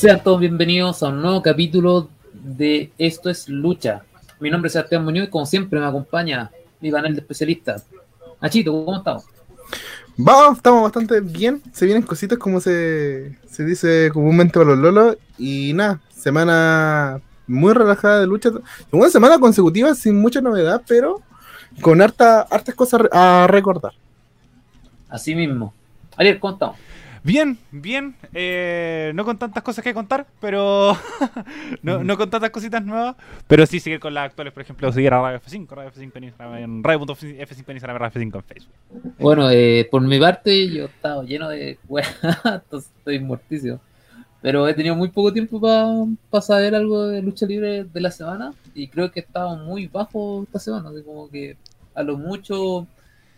Sean todos bienvenidos a un nuevo capítulo de Esto es Lucha. Mi nombre es Sebastián Muñoz y como siempre me acompaña mi panel de especialistas. Nachito, ¿cómo estamos? Vamos, estamos bastante bien. Se vienen cositas como se, se dice comúnmente para los lolos. Y nada, semana muy relajada de lucha. Una semana consecutiva sin mucha novedad, pero con harta, hartas cosas a recordar. Así mismo. Ariel, ¿cómo estamos? Bien, bien. Eh, no con tantas cosas que contar, pero. no, no, con tantas cositas nuevas. Pero sí seguir con las actuales, por ejemplo, seguir a Radio F5, Radio F5 en Radio.f5 en Radio F5 en Facebook. Bueno, eh, por mi parte, yo he estado lleno de entonces estoy muertísimo. Pero he tenido muy poco tiempo para saber algo de lucha libre de la semana. Y creo que he estado muy bajo esta semana. Así como que a lo mucho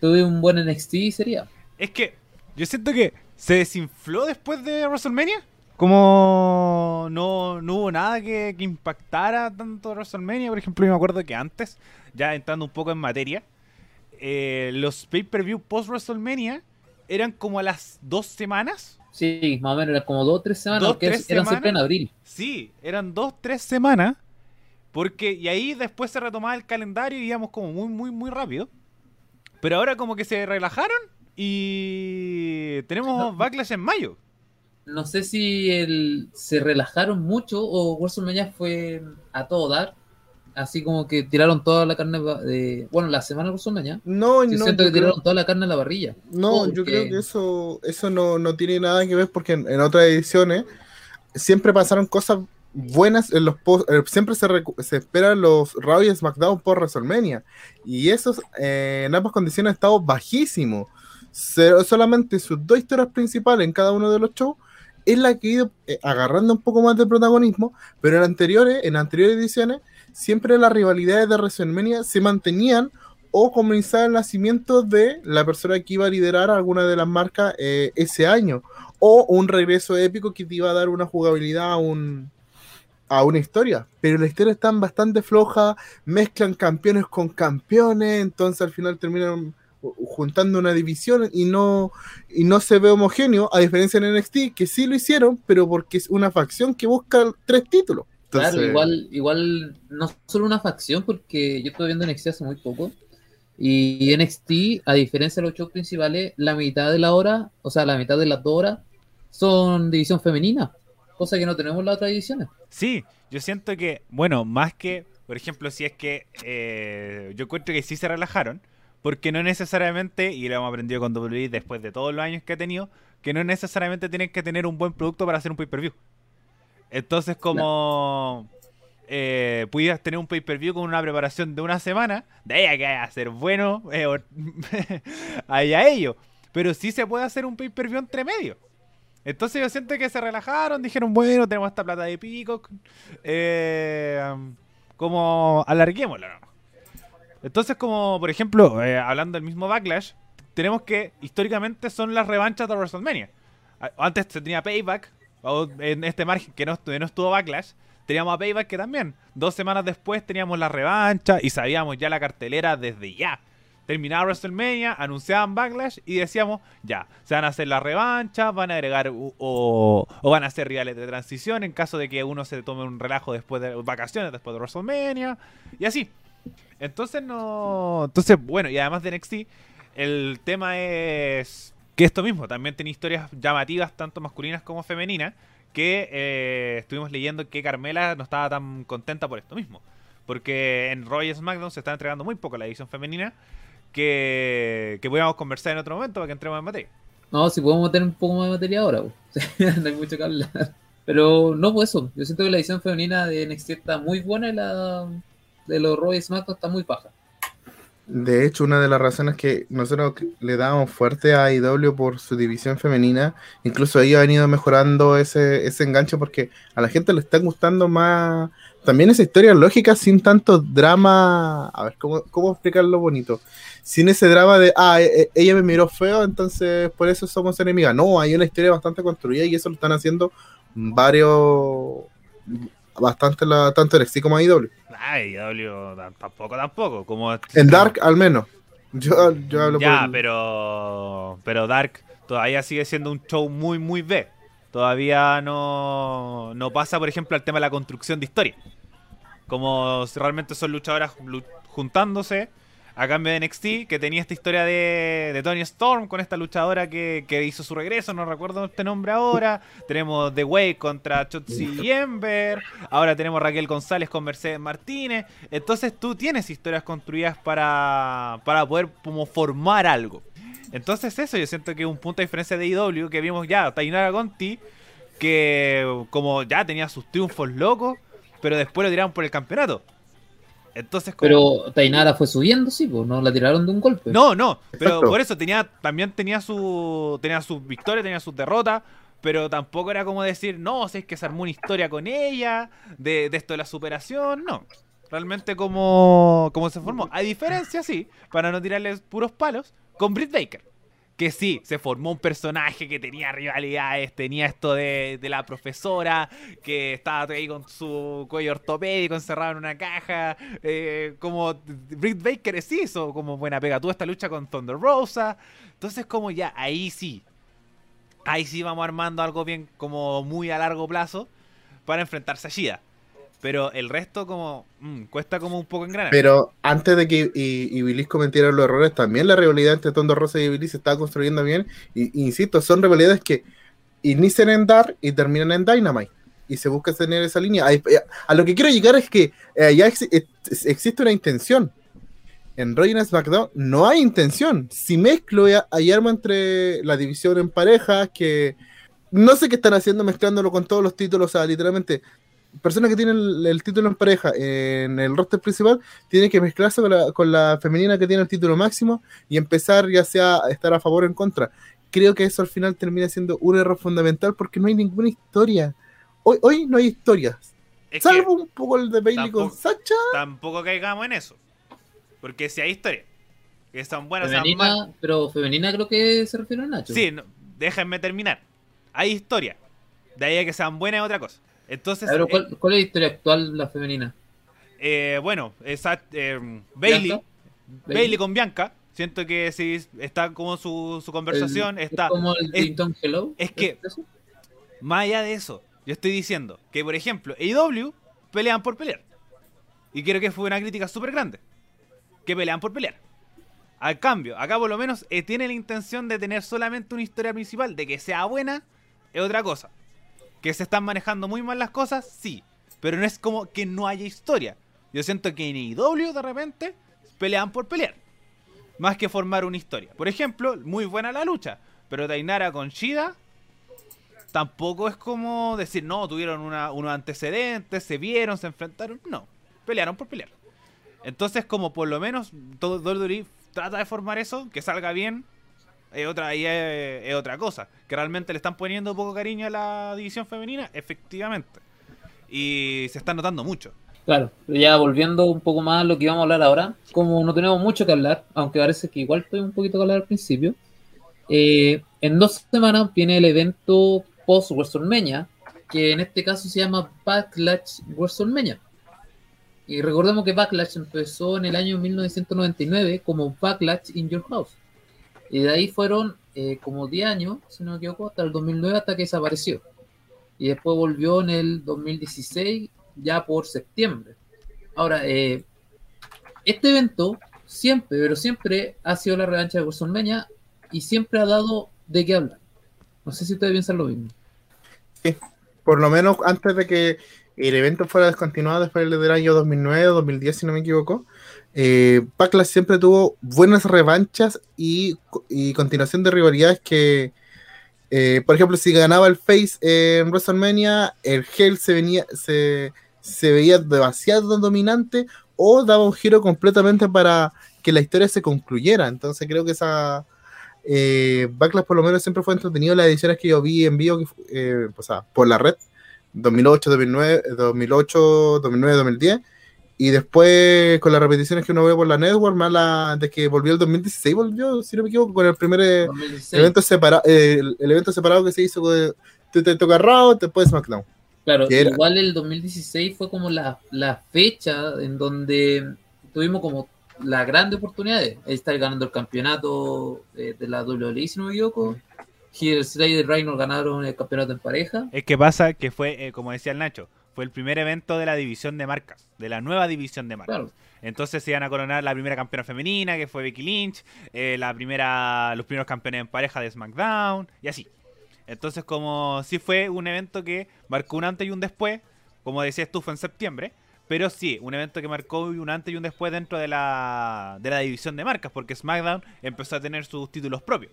tuve un buen NXT y sería. Es que yo siento que se desinfló después de WrestleMania. Como no, no hubo nada que, impactara tanto WrestleMania. Por ejemplo, yo me acuerdo que antes, ya entrando un poco en materia, eh, los pay-per-view post-WrestleMania eran como a las dos semanas. Sí, más o menos, eran como dos o tres semanas, dos, tres eran siempre en abril. Sí, eran dos, tres semanas. Porque, y ahí después se retomaba el calendario y íbamos como muy, muy, muy rápido. Pero ahora como que se relajaron y tenemos Backlash en mayo. No sé si el, se relajaron mucho o WrestleMania fue a todo dar. Así como que tiraron toda la carne de. Bueno, la semana de WrestleMania. No, no. Siento que tiraron toda la carne a la parrilla. No, yo creo que eso, eso no, no tiene nada que ver porque en, otras ediciones siempre pasaron cosas buenas en los post, eh, siempre se, se esperan los Raw y SmackDown por WrestleMania y esos eh, en ambas condiciones han estado bajísimos solamente sus dos historias principales en cada uno de los shows es la que ha ido eh, agarrando un poco más de protagonismo, pero en anteriores, en anteriores ediciones, siempre las rivalidades de WrestleMania se mantenían o comenzaba el nacimiento de la persona que iba a liderar alguna de las marcas eh, ese año, o un regreso épico que te iba a dar una jugabilidad a, un, a una historia. Pero la historia está bastante floja, mezclan campeones con campeones, entonces al final terminan juntando una división y no, y no se ve homogéneo, a diferencia en NXT, que sí lo hicieron, pero porque es una facción que busca tres títulos. Claro, igual, igual no solo una facción, porque yo estoy viendo NXT hace muy poco, y NXT, a diferencia de los shows principales, la mitad de la hora, o sea, la mitad de las dos horas, son división femenina, cosa que no tenemos en las otras divisiones. Sí, yo siento que, bueno, más que, por ejemplo, si es que eh, yo encuentro que sí se relajaron, porque no necesariamente, y lo hemos aprendido con WWE después de todos los años que ha tenido, que no necesariamente tienen que tener un buen producto para hacer un pay-per-view. Entonces, como eh, pudieras tener un pay-per-view con una preparación de una semana, de ahí a que a ser bueno, eh, ahí a ello. Pero sí se puede hacer un pay-per-view entre medio. Entonces yo siento que se relajaron, dijeron, bueno, tenemos esta plata de pico, eh, como alarguémosla. ¿no? Entonces, como por ejemplo, eh, hablando del mismo Backlash, tenemos que históricamente son las revanchas de WrestleMania. Antes se tenía Payback, en este margen que no, estuvo Backlash, teníamos a Payback que también. Dos semanas después teníamos la revancha y sabíamos ya la cartelera desde ya. Terminaba WrestleMania, anunciaban Backlash y decíamos, ya, se van a hacer la revancha, van a agregar o, o, van a hacer rivales de transición en caso de que uno se tome un relajo después de vacaciones, después de WrestleMania, y así. Entonces no. Entonces, bueno, y además de NXT, el tema es que esto mismo, también tiene historias llamativas, tanto masculinas como femeninas, que eh, estuvimos leyendo que Carmela no estaba tan contenta por esto mismo. Porque en Roy SmackDown se está entregando muy poco la edición femenina, que, que podíamos conversar en otro momento para que entremos en materia. No, si podemos meter un poco más de materia ahora, no hay mucho que hablar. Pero no, pues eso. Yo siento que la edición femenina de NXT está muy buena y la, de los Roy SmackDown está muy baja. De hecho, una de las razones que nosotros le damos fuerte a IW por su división femenina, incluso ahí ha venido mejorando ese, ese enganche porque a la gente le está gustando más también esa historia lógica sin tanto drama. A ver, ¿cómo, cómo explicarlo bonito? Sin ese drama de, ah, e, e, ella me miró feo, entonces por eso somos enemigas. No, hay una historia bastante construida y eso lo están haciendo varios, bastante la, tanto NXT como IW. Ay, IW tampoco, tampoco. Como en Dark al menos. Yo, yo hablo Ya, pero pero Dark todavía sigue siendo un show muy, muy B. todavía no, no pasa, por ejemplo, al tema de la construcción de historia. Como realmente son luchadoras lu- juntándose a cambio de NXT, que tenía esta historia de, de Tony Storm con esta luchadora que, hizo su regreso, no recuerdo este nombre ahora. Tenemos The Way contra Chotzi y Ember. Ahora tenemos Raquel González con Mercedes Martínez. Entonces tú tienes historias construidas para, para poder como formar algo. Entonces eso yo siento que es un punto de diferencia de IW que vimos ya, Tainara Conti, que como ya tenía sus triunfos locos, pero después lo tiraron por el campeonato. Entonces como... Pero Tainara fue subiendo, sí, pues no la tiraron de un golpe. No, no, pero Exacto. por eso tenía también tenía su tenía sus victorias, tenía sus derrotas, pero tampoco era como decir, no, si es que se armó una historia con ella, de, de esto de la superación, no. Realmente como, como se formó. A diferencia, sí, para no tirarles puros palos, con Britt Baker. Que sí, se formó un personaje que tenía rivalidades, tenía esto de, de la profesora, que estaba ahí con su cuello ortopédico encerrado en una caja. eh, como Britt Baker sí hizo como buena pega. Tuvo esta lucha con Thunder Rosa. Entonces, como ya, ahí sí. Ahí sí vamos armando algo bien, como muy a largo plazo, para enfrentarse a Shida. Pero el resto, como, mm, cuesta como un poco engranar. Pero antes de que y, y Bilis cometiera los errores, también la rivalidad entre Tondo Rosa y Bilis se estaba construyendo bien. Y, insisto, son rivalidades que inician en Dark y terminan en Dynamite. Y se busca tener esa línea. Eh, A, lo que quiero llegar es que eh, ya ex- ex- existe una intención. En Raw y SmackDown no hay intención. Si mezclo y, hay arma entre la división en parejas, que no sé qué están haciendo mezclándolo con todos los títulos, o sea, literalmente personas que tienen el, el título en pareja en el roster principal tienen que mezclarse con la, con la femenina que tiene el título máximo y empezar ya sea a estar a favor o en contra. Creo que eso al final termina siendo un error fundamental porque no hay ninguna historia. Hoy, hoy no hay historias. Es Salvo un poco el de Bailey con tampoco- Sacha. tampoco caigamos en eso. Porque si hay historias que son buenas, sean femenina, pero femenina creo que se refiere a Nacho. Sí, no, déjenme terminar. Hay historia. De ahí a que sean buenas es otra cosa. Entonces, Pero, eh, ¿cuál, ¿cuál es la historia actual la femenina? eh, bueno, esa, eh, Bailey. Bailey con Bianca. Siento que sí está como su, su conversación. El- está es como el es- Hello. es que-? Más allá de eso, yo estoy diciendo que, por ejemplo, AEW pelean por pelear. Y creo que fue una crítica súper grande. Que pelean por pelear. Al cambio, acá por lo menos eh, tiene la intención de tener solamente una historia principal. De que sea buena, es otra cosa. Que se están manejando muy mal las cosas, sí. Pero no es como que no haya historia. Yo siento que en AEW de repente pelean por pelear. Más que formar una historia. Por ejemplo, muy buena la lucha. Pero Tainara con Shida tampoco es como decir, no, tuvieron unos antecedentes, se vieron, se enfrentaron. No, pelearon por pelear. Entonces, como por lo menos todo trata de formar eso, que salga bien, es otra, es, otra cosa. Que realmente le están poniendo poco cariño a la división femenina, efectivamente. Y se está notando mucho. Claro, ya volviendo un poco más a lo que íbamos a hablar ahora, como no tenemos mucho que hablar, aunque parece que igual fue un poquito que hablar al principio, eh, en dos semanas viene el evento post WrestleMania, que en este caso se llama Backlash WrestleMania. Y recordemos que Backlash empezó en el año 1999 como Backlash in Your House. Y de ahí fueron eh, como 10 años, si no me equivoco, hasta el 2009 hasta que desapareció. Y después volvió en el 2016 ya por septiembre. Ahora, eh, este evento siempre, pero siempre ha sido la revancha de WrestleMania y siempre ha dado de qué hablar. No sé si ustedes piensan lo mismo. Por lo menos antes de que el evento fuera descontinuado después del año 2009 o 2010, si no me equivoco, eh, Backlash siempre tuvo buenas revanchas y, continuación de rivalidades que, eh, por ejemplo, si ganaba el Face en WrestleMania, el Hell se, venía, se, veía demasiado dominante o daba un giro completamente para que la historia se concluyera. Entonces creo que esa... Eh, Backlash por lo menos siempre fue entretenido las ediciones que yo vi en vivo, eh, o sea, por la red, 2008, 2009, 2008, 2009, 2010. Y después con las repeticiones que uno ve por la network, más la de que volvió el 2016, volvió, si no me equivoco, con el primer eh, 2016. evento separado, el, el evento separado que se hizo con te, te toca Raw, después SmackDown. Claro, igual el 2016 fue como la, la fecha en donde tuvimos como la grande oportunidad de estar ganando el campeonato eh, de la WWE, si no me equivoco. Slayer y Reino ganaron el campeonato en pareja. Es que pasa que fue, eh, como decía el Nacho, fue el primer evento de la división de marcas, de la nueva división de marcas. Claro. Entonces se iban a coronar la primera campeona femenina, que fue Becky Lynch, eh, la primera, los primeros campeones en pareja de SmackDown, y así. Entonces, como sí fue un evento que marcó un antes y un después, como decías tú, fue en septiembre, pero sí, un evento que marcó un antes y un después dentro de la, de la división de marcas, porque SmackDown empezó a tener sus títulos propios.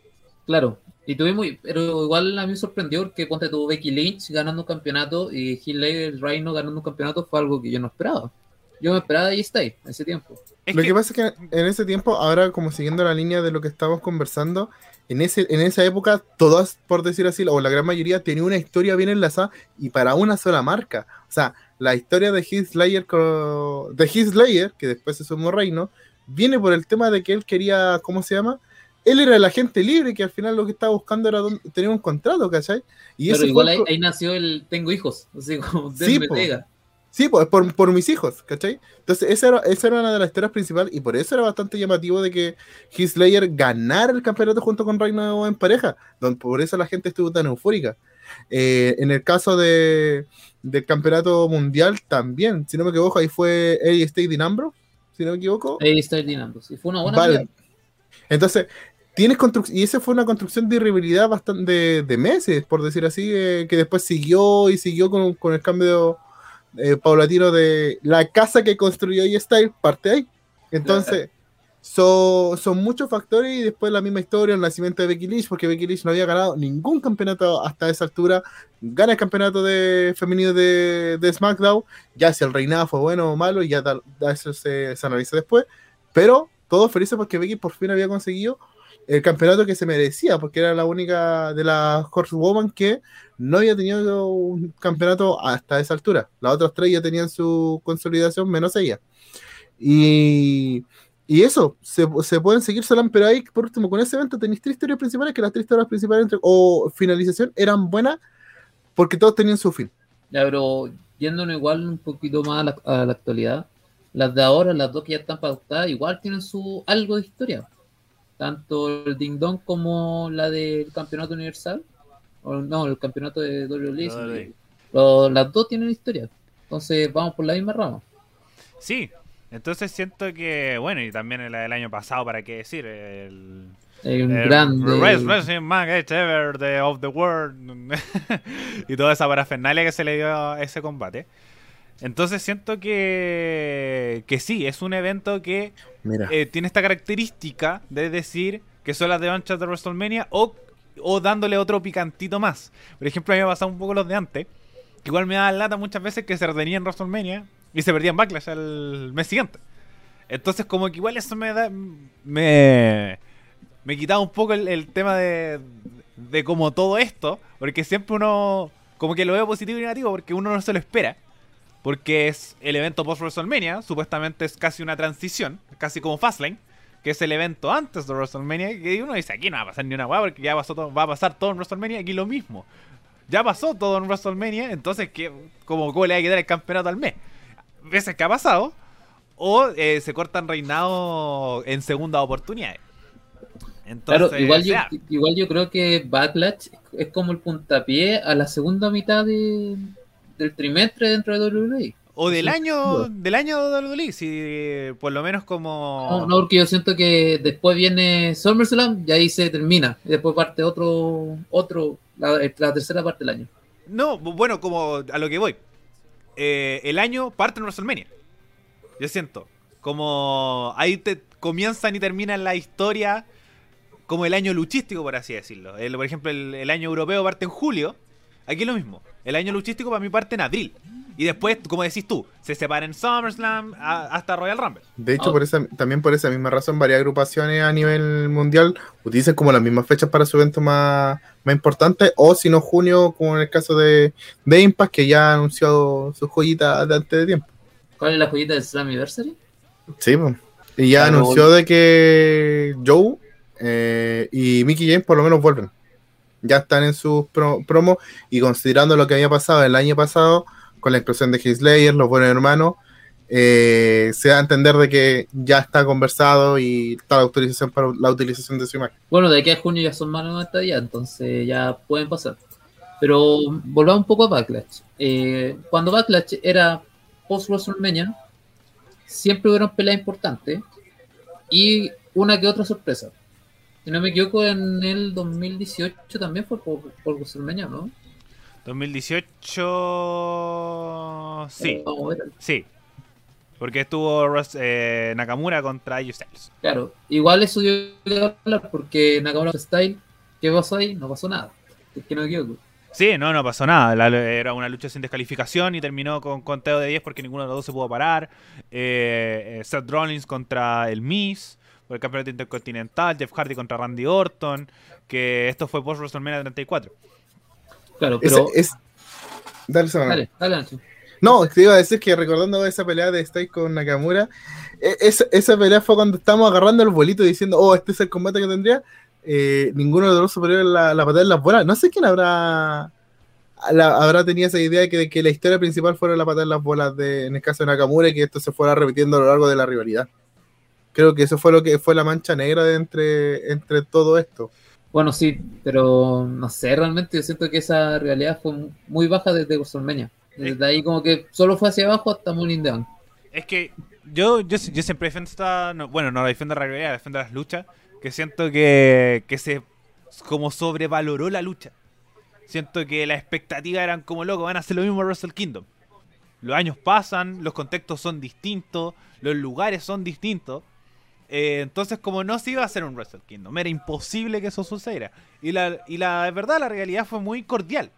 Claro, y tuvimos, pero igual a mí me sorprendió porque ponte tuvo Becky Lynch ganando un campeonato y Heath Slater, el Reino ganando un campeonato fue algo que yo no esperaba. Yo me esperaba ahí está en ese tiempo. Es lo que- que pasa es que en ese tiempo, ahora como siguiendo la línea de lo que estábamos conversando, en, ese, en esa época, todas, por decir así, o la gran mayoría, tenía una historia bien enlazada y para una sola marca. O sea, la historia de Heath Slayer, de Heath Slayer, que después se sumó Reino, viene por el tema de que él quería, ¿cómo se llama? Él era el agente libre que al final lo que estaba buscando era don- tener un contrato, ¿cachai? Y pero ese igual ahí, nació el tengo hijos, así como Sí, pega. Sí, pues por, por mis hijos, ¿cachai? Entonces, esa era, esa era una de las historias principales y por eso era bastante llamativo de que Heath Slayer ganara el campeonato junto con Reino en pareja. Don, por eso la gente estuvo tan eufórica. Eh, en el caso de, del campeonato mundial también, si no me equivoco, ahí fue Eddie State Dinambro, si no me equivoco. Ahí está el Dinamo. Sí, fue una buena pelea. Entonces, tienes construcción, y esa fue una construcción de rivalidad bastante de, de meses, por decir así, eh, que después siguió y siguió con, con el cambio eh, paulatino de la casa que construyó E-Style, parte ahí. Entonces, so- son muchos factores y después la misma historia, el nacimiento de Becky Lynch, porque Becky Lynch no había ganado ningún campeonato hasta esa altura, gana el campeonato de femenino de, de SmackDown, ya si el reinado fue bueno o malo, ya eso se, se analiza después, pero todos felices porque Becky por fin había conseguido el campeonato que se merecía, porque era la única de las Horsewoman que no había tenido un campeonato hasta esa altura. Las otras tres ya tenían su consolidación, menos ella. Y, y eso, se, se pueden seguir solamente, pero ahí, por último, con ese evento tenéis tres historias principales, que las tres historias principales o finalización eran buenas porque todos tenían su fin. Ya, pero yéndonos igual un poquito más a la actualidad, las de ahora, las dos que ya están pautadas, igual tienen su algo de historia. Tanto el Ding Dong como la del campeonato universal, o no, el campeonato de WWE. Sí. Lo- las dos tienen historia. Entonces vamos por la misma rama. Sí, entonces siento que, bueno, y también la del año pasado, ¿para qué decir? El, el grande. Best Wrestling Match ever the- of the world. y toda esa parafernalia que se le dio a ese combate. Entonces siento que, que sí, es un evento que eh, tiene esta característica de decir que son las de anchas de WrestleMania o, o dándole otro picantito más. Por ejemplo, a mí me ha pasado un poco los de antes, que igual me da lata muchas veces que se retenían en WrestleMania y se perdían Backlash el mes siguiente. Entonces, como que igual eso me da. Me. Me quitaba un poco el, el tema de. De como todo esto. Porque siempre uno. Como que lo veo positivo y negativo. Porque uno no se lo espera. Porque es el evento post WrestleMania. Supuestamente es casi una transición. Casi como Fastlane. Que es el evento antes de WrestleMania. Que uno dice: aquí no va a pasar ni una hueá. Porque ya pasó todo, va a pasar todo en WrestleMania. Aquí lo mismo. Ya pasó todo en WrestleMania. Entonces, ¿qué, como, ¿cómo le va a quedar el campeonato al mes? Veces que ha pasado. O eh, se cortan reinados en segunda oportunidades. Entonces, Claro, igual sea, igual yo creo que Backlash es como el puntapié a la segunda mitad de, del trimestre dentro de WWE. o del sí, año sí. del año de WWE, si por lo menos como No, no, porque yo siento que después viene SummerSlam y ahí se termina. Y después parte otro, otro la, la tercera parte del año. No, bueno, como a lo que voy. Eh, el año parte en WrestleMania. Yo siento. Como ahí te comienzan y terminan la historia. Como el año luchístico, por así decirlo. El- por ejemplo, el, el año europeo parte en julio. Aquí es lo mismo. El año luchístico para mí parte en abril. Y después, como decís tú, se separa en SummerSlam a- hasta Royal Rumble. de hecho, Ah. por esa, también por esa misma razón, varias agrupaciones a nivel mundial utilizan como las mismas fechas para su evento más, más importante, o si no, junio, como en el caso de, de Impact, que ya ha anunciado sus joyitas de antes de tiempo. ¿Cuál es la joyita del Slammiversary? Sí, pues. Y ya Claro, anunció de que Joe eh, y Mickey James por lo menos vuelven. Ya están en sus pro- promos y considerando lo que había pasado el año pasado con la inclusión de Slayer, los buenos hermanos, eh, se da a entender de que ya está conversado y está la autorización para la utilización de su imagen. Bueno, de aquí a junio ya son más de 90 días, entonces ya pueden pasar. Pero volvamos un poco a Backlash. Eh, cuando Backlash era post WrestleMania, siempre hubieron peleas importantes y una que otra sorpresa. Si no me equivoco, en el 2018 también fue por, por WrestleMania, ¿no? 2018. Sí. Sí. Porque estuvo eh, Nakamura contra AJ Styles. Claro, igual eso dio que hablar porque Nakamura Style, ¿qué pasó ahí? No pasó nada. Es que no me equivoco. Sí, no, no pasó nada. La- era una lucha sin descalificación y terminó con conteo de 10 porque ninguno de los dos se pudo parar. Eh, eh, Seth Rollins contra el Miz por el campeonato intercontinental. Jeff Hardy contra Randy Orton. Que esto fue post WrestleMania 34. Claro, pero. es, dale, Samara. Dale, dale, Nacho. No, te iba a decir que recordando esa pelea de Styles con Nakamura, e- esa, esa pelea fue cuando estábamos agarrando el bolito diciendo, oh, este es el combate que tendría. Eh, ninguno de los dos superiores la, la patada en las bolas. No sé quién habrá la- habrá tenido esa idea de que, de que la historia principal fuera la patada en las bolas de, en el caso de Nakamura y que esto se fuera repitiendo a lo largo de la rivalidad. Creo que eso fue lo que fue la mancha negra de entre, entre todo esto. Bueno, sí, pero no sé, realmente yo siento que esa realidad fue muy baja desde WrestleMania. Desde ahí como que solo fue hacia abajo hasta Money Bank. Es que yo, yo, yo siempre defiendo esta. no, bueno, no la defiendo la rivalidad, defiendo las luchas. Que siento que, que se. Como sobrevaloró la lucha. Siento que las expectativas eran como loco, van a hacer lo mismo a Wrestle Kingdom. Los años pasan, los contextos son distintos, los lugares son distintos. Eh, entonces, como no se iba a hacer un Wrestle Kingdom, era imposible que eso sucediera. Y la, y la verdad, la realidad fue muy cordial.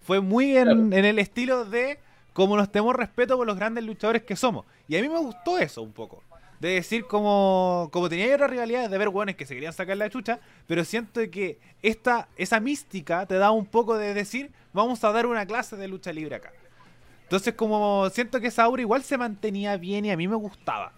Fue muy en, en el estilo de como nos tenemos respeto por los grandes luchadores que somos. Y a mí me gustó eso un poco. De decir como, como tenía otras rivalidades de ver hueones que se querían sacar la chucha, pero siento que esta, esa mística te da un poco de decir, vamos a dar una clase de lucha libre acá. Entonces como siento que esa aura igual se mantenía bien y a mí me gustaba.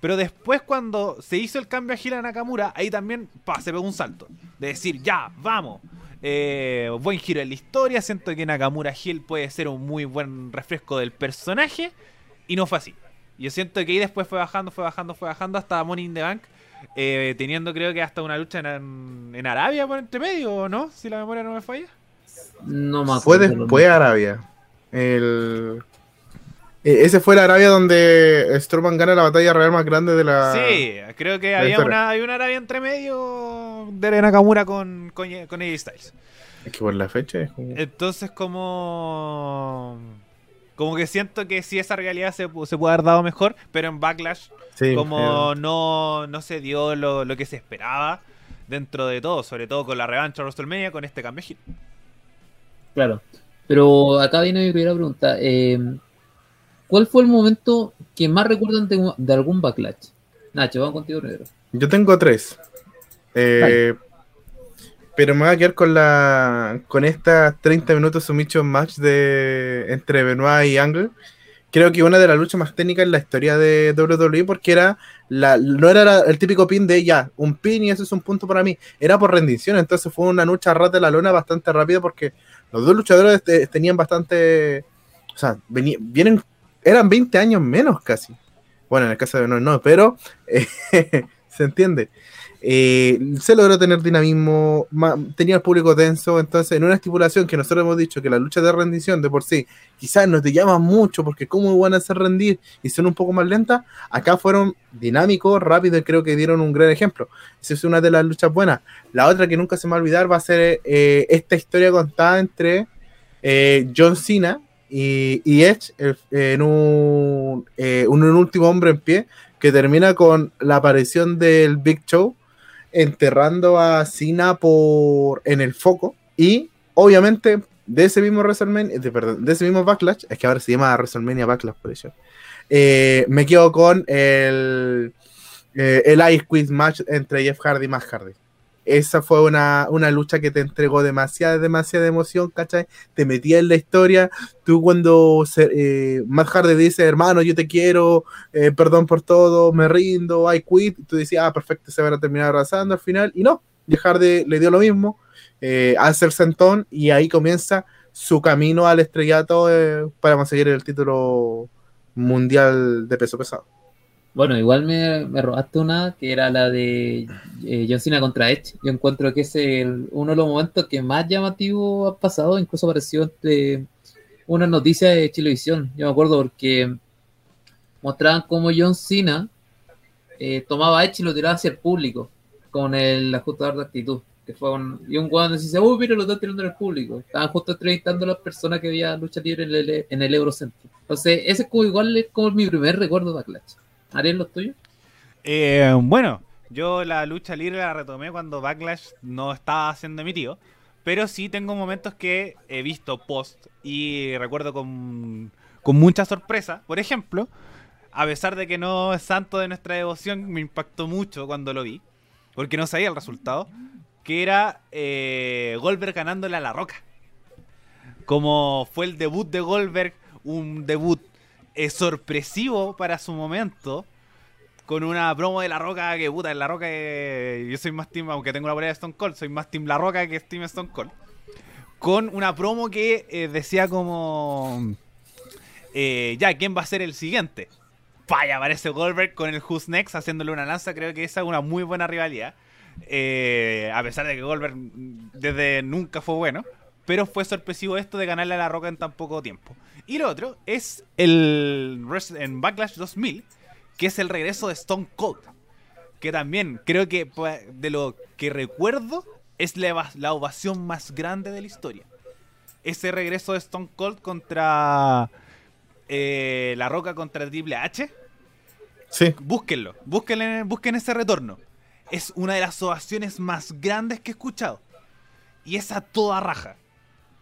Pero después cuando se hizo el cambio a Gira Nakamura, ahí también pa, se pegó un salto. De decir, ya, vamos. Eh, buen giro en la historia. Siento que Nakamura Hill puede ser un muy buen refresco del personaje. Y no fue así. Yo siento que ahí después fue bajando, fue bajando, fue bajando hasta Money in the Bank. eh, teniendo creo que hasta una lucha en, en Arabia por entre medio, ¿o no? Si la memoria no me falla. No me Fue acuerdo. después de Arabia. El... eh, Ese fue la Arabia donde Strowman gana la batalla real más grande de la... Sí, creo que había una, había una Arabia entre medio de Nakamura con, con, con AJ Styles. Es que por la fecha es como- Entonces como... Como que siento que sí esa realidad se, se puede haber dado mejor, pero en Backlash Sí, como no, no se dio lo, lo que se esperaba dentro de todo, sobre todo con la revancha de WrestleMania con este cambio. Claro. Pero acá viene mi primera pregunta. Eh, ¿Cuál fue el momento que más recuerdan de, de algún backlash? Nacho, vamos contigo primero. Yo tengo tres. Eh, pero me voy a quedar con la con estas 30 minutos submission match de entre Benoit y Angle. Creo que una de las luchas más técnicas en la historia de WWE porque era la, no era la- el típico pin de ya, un pin y eso es un punto para mí. Era por rendición, entonces fue una lucha a ras de la lona bastante rápida porque los dos luchadores te- tenían bastante. O sea, vienen. Eran 20 años menos casi. Bueno, en el caso de Benoit no, pero eh, se entiende. Eh, se logró tener dinamismo, tenía el público denso, entonces en una estipulación que nosotros hemos dicho que la lucha de rendición de por sí quizás no te llama mucho porque cómo van a hacer rendir y son un poco más lentas, acá fueron dinámicos, rápidos y creo que dieron un gran ejemplo. Esa es una de las luchas buenas. La otra que nunca se me va a olvidar va a ser eh, esta historia contada entre John Cena y, y Edge en un, eh, un, último hombre en pie que termina con la aparición del Big Show enterrando a Cena por en el foco y obviamente de ese mismo WrestleMania, de, perdón, de ese mismo Backlash, es que ahora se llama WrestleMania Backlash por eso. eh, me quedo con el eh, el Ice Quiz match entre Jeff Hardy y Matt Hardy. Esa fue una, una lucha que te entregó demasiada, demasiada emoción, ¿cachai? Te metía en la historia. Tú cuando eh, Matt Hardy dice, hermano, yo te quiero, eh, perdón por todo, me rindo, I quit. Tú decías, ah, perfecto, se van a terminar abrazando al final. Y no, Jeff Hardy le dio lo mismo, eh, hace el sentón y ahí comienza su camino al estrellato eh, para conseguir el título mundial de peso pesado. Bueno, igual me, me robaste una que era la de eh, John Cena contra Edge. Yo encuentro que es el- uno de los momentos que más llamativo ha pasado, incluso apareció entre una noticia de Chilevisión. Yo me acuerdo porque mostraban cómo John Cena eh, tomaba a Edge y lo tiraba hacia el público con el ajustador de actitud. Que fue un- y un guano decía, uy, mira, lo están tirando en el público. Estaban justo entrevistando a las personas que había lucha libre en el, en el Eurocentro. Entonces, ese es como igual es como mi primer recuerdo de Backlash. Ariel, los tuyos? Eh, bueno, yo la lucha libre la retomé cuando Backlash no estaba siendo emitido. Pero sí tengo momentos que he visto post y recuerdo con, con mucha sorpresa. Por ejemplo, a pesar de que no es santo de nuestra devoción, me impactó mucho cuando lo vi. Porque no sabía el resultado. Que era eh, Goldberg ganándole a La Roca. Como fue el debut de Goldberg, un debut eh, sorpresivo para su momento con una promo de La Roca que puta, en La Roca yo soy más team, aunque tengo la polera de Stone Cold, soy más team La Roca que team Stone Cold. Con una promo que eh, decía como eh, ya, ¿quién va a ser el siguiente? Vaya, aparece Goldberg con el Who's Next haciéndole una lanza, creo que esa es una muy buena rivalidad. Eh, a pesar de que Goldberg desde nunca fue bueno. Pero fue sorpresivo esto de ganarle a La Roca en tan poco tiempo. Y lo otro es el en Backlash 2000, que es el regreso de Stone Cold. Que también creo que pues, de lo que recuerdo es la, la ovación más grande de la historia. Ese regreso de Stone Cold contra eh, La Roca contra Triple H. Sí, Búsquenlo, busquen, busquen ese retorno. Es una de las ovaciones más grandes que he escuchado. Y es a toda raja.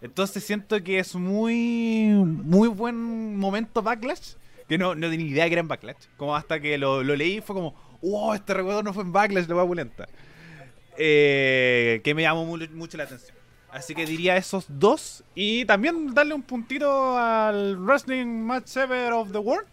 Entonces siento que es muy muy buen momento Backlash. Que no, no tenía idea que era en Backlash. Como hasta que lo, lo leí fue como, wow, este recuerdo no fue en Backlash, lo va pulenta. Eh, que me llamó mu- mucho la atención. Así que diría esos dos. Y también darle un puntito al Wrestling Match Ever of the World.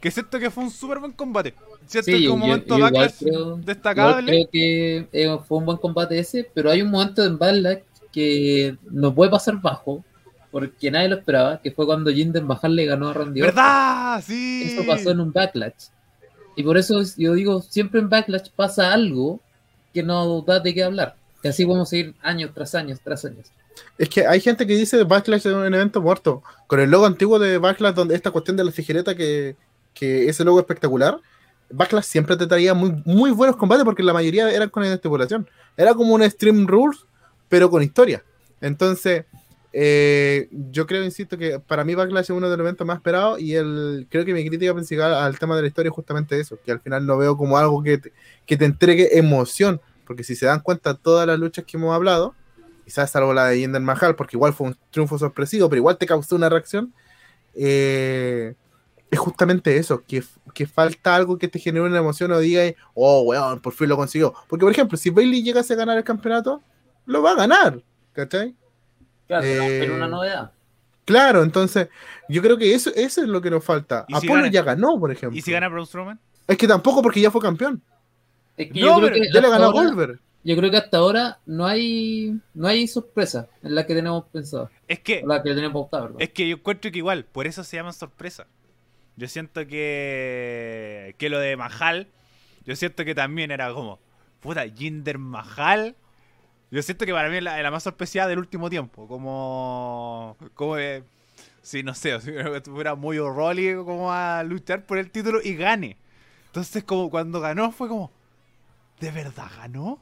Que siento que fue un súper buen combate. Siento que yo- un momento yo creo- destacable. creo que eh, fue un buen combate ese, pero hay un momento en Backlash que no puede pasar bajo, porque nadie lo esperaba, que fue cuando Jinder Mahal le ganó a Randy Orton. ¿Verdad? Sí. Eso pasó en un Backlash. Y por eso yo digo, siempre en Backlash pasa algo que no da de qué hablar. Que así vamos a ir años tras años tras años. es que hay gente que dice Backlash es un evento muerto. Con el logo antiguo de Backlash, donde esta cuestión de la tijereta, que, que ese logo espectacular, Backlash siempre te traía muy, muy buenos combates porque la mayoría eran con estipulación. Era como un Stream Rules, pero con historia. Entonces, eh, yo creo, insisto, que para mí Backlash es uno de los eventos más esperados y el, creo que mi crítica principal al tema de la historia es justamente eso, que al final lo veo como algo que te, que te entregue emoción, porque si se dan cuenta todas las luchas que hemos hablado, quizás salvo la de Jinder Mahal, porque igual fue un triunfo sorpresivo, pero igual te causó una reacción, eh, es justamente eso, que, que falta algo que te genere una emoción o diga, oh, weón, por fin lo consiguió. Porque, por ejemplo, si Bailey llegase a ganar el campeonato, lo va a ganar, ¿cachai? Claro, pero- pero una una novedad. Claro, entonces yo creo que eso, eso es lo que nos falta. ¿Y si Apolo gana? ya ganó, por ejemplo. ¿Y si gana Braun Strowman? Es que tampoco porque ya fue campeón. Es que No, yo, creo pero que Ya le ganó a ahora- Goldberg. yo creo que hasta ahora no hay no hay sorpresa en la que tenemos pensado. Es que, En la que tenemos perdón. es que yo encuentro que igual, por eso se llama sorpresa. Yo siento que, que lo de Mahal, yo siento que también era como, puta, Jinder Mahal. Yo siento que para mí es la, la más sorpresiva del último tiempo. Como, como de, sí, no sé, si fuera muy O'Reilly como a luchar por el título y gane. Entonces, como cuando ganó, fue como, ¿de verdad ganó?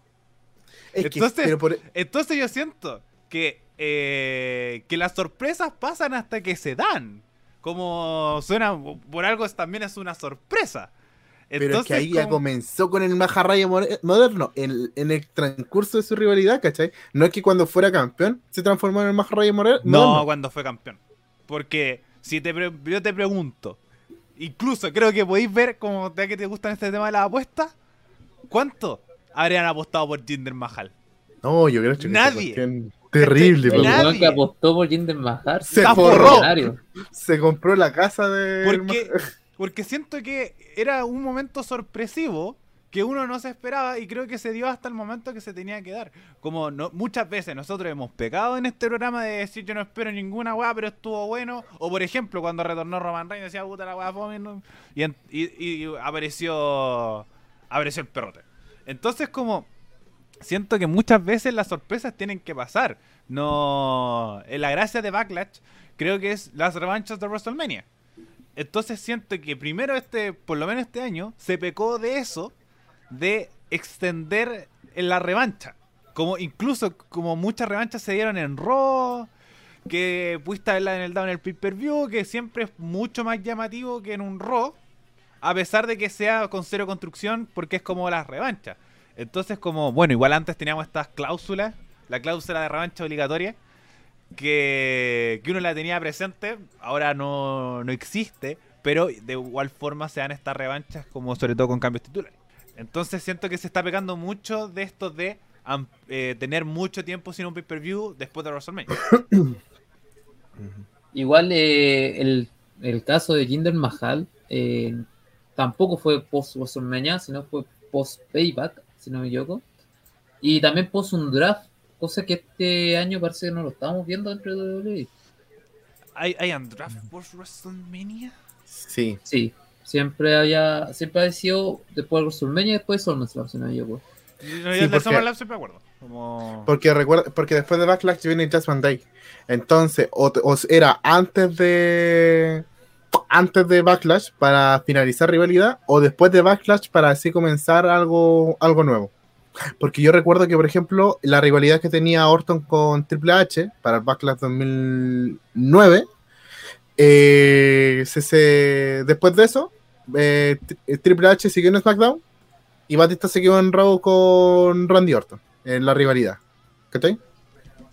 Es que, Entonces- pero por- Entonces yo siento que, eh, que las sorpresas pasan hasta que se dan. Como suena, por algo también es una sorpresa. Pero es que ahí ya comenzó con el Majarraya moderno, en, en el transcurso de su rivalidad, ¿cachai? No es que cuando fuera campeón se transformó en el Majarraya more- No, moderno. cuando fue campeón. Porque si te pre- yo te pregunto, incluso creo que podéis ver, como ya que te gustan este tema de las apuestas, ¿cuánto habrían apostado por Jinder Mahal? No, yo creo que Nadie. terrible, pero Nadie. que apostó por Jinder Mahal Se forró. se compró la casa de Porque, porque siento que era un momento sorpresivo que uno no se esperaba y creo que se dio hasta el momento que se tenía que dar. Como muchas veces nosotros hemos pecado en este programa de decir yo no espero ninguna weá, pero estuvo bueno. O por ejemplo, cuando retornó Roman Reigns decía puta la weá fome, ¿no? y, en- y- apareció apareció el perrote. Entonces como siento que muchas veces las sorpresas tienen que pasar. No, eh, la gracia de Backlash creo que es las revanchas de WrestleMania. Entonces siento que primero este, por lo menos este año, se pecó de eso, de extender en la revancha. Como incluso como muchas revanchas se dieron en Raw, que pudiste verla en el Down el pay-per-view, que siempre es mucho más llamativo que en un Raw, a pesar de que sea con cero construcción, porque es como las revanchas. Entonces como, bueno, igual antes teníamos estas cláusulas, la cláusula de revancha obligatoria, que, que uno la tenía presente, ahora no, no existe, pero de igual forma se dan estas revanchas como sobre todo con cambios titulares. Entonces siento que se está pegando mucho de esto de eh, tener mucho tiempo sin un pay-per-view después de WrestleMania. Igual eh, el, el caso de Jinder Mahal eh, tampoco fue post WrestleMania, sino fue post Payback, si no me equivoco. Y también post un draft, cosa que este año parece que no lo estamos viendo dentro de WWE. ¿Hay, hay un draft post WrestleMania? Sí. Sí, siempre había, siempre ha sido después de WrestleMania y después de SummerSlam, si no me equivoco. Yo, yo Sí, de porque- SummerSlam siempre me acuerdo. Como... Porque recuerda, porque después de Backlash viene Judgment Day. Entonces, o, te- o era antes de antes de Backlash para finalizar rivalidad o después de Backlash para así comenzar algo algo nuevo. Porque yo recuerdo que, por ejemplo, la rivalidad que tenía Orton con Triple H para el Backlash 2009, eh, se- se- después de eso, eh, Tri- Triple H siguió en SmackDown y Batista se quedó en Raw con Randy Orton en la rivalidad. ¿Cachai?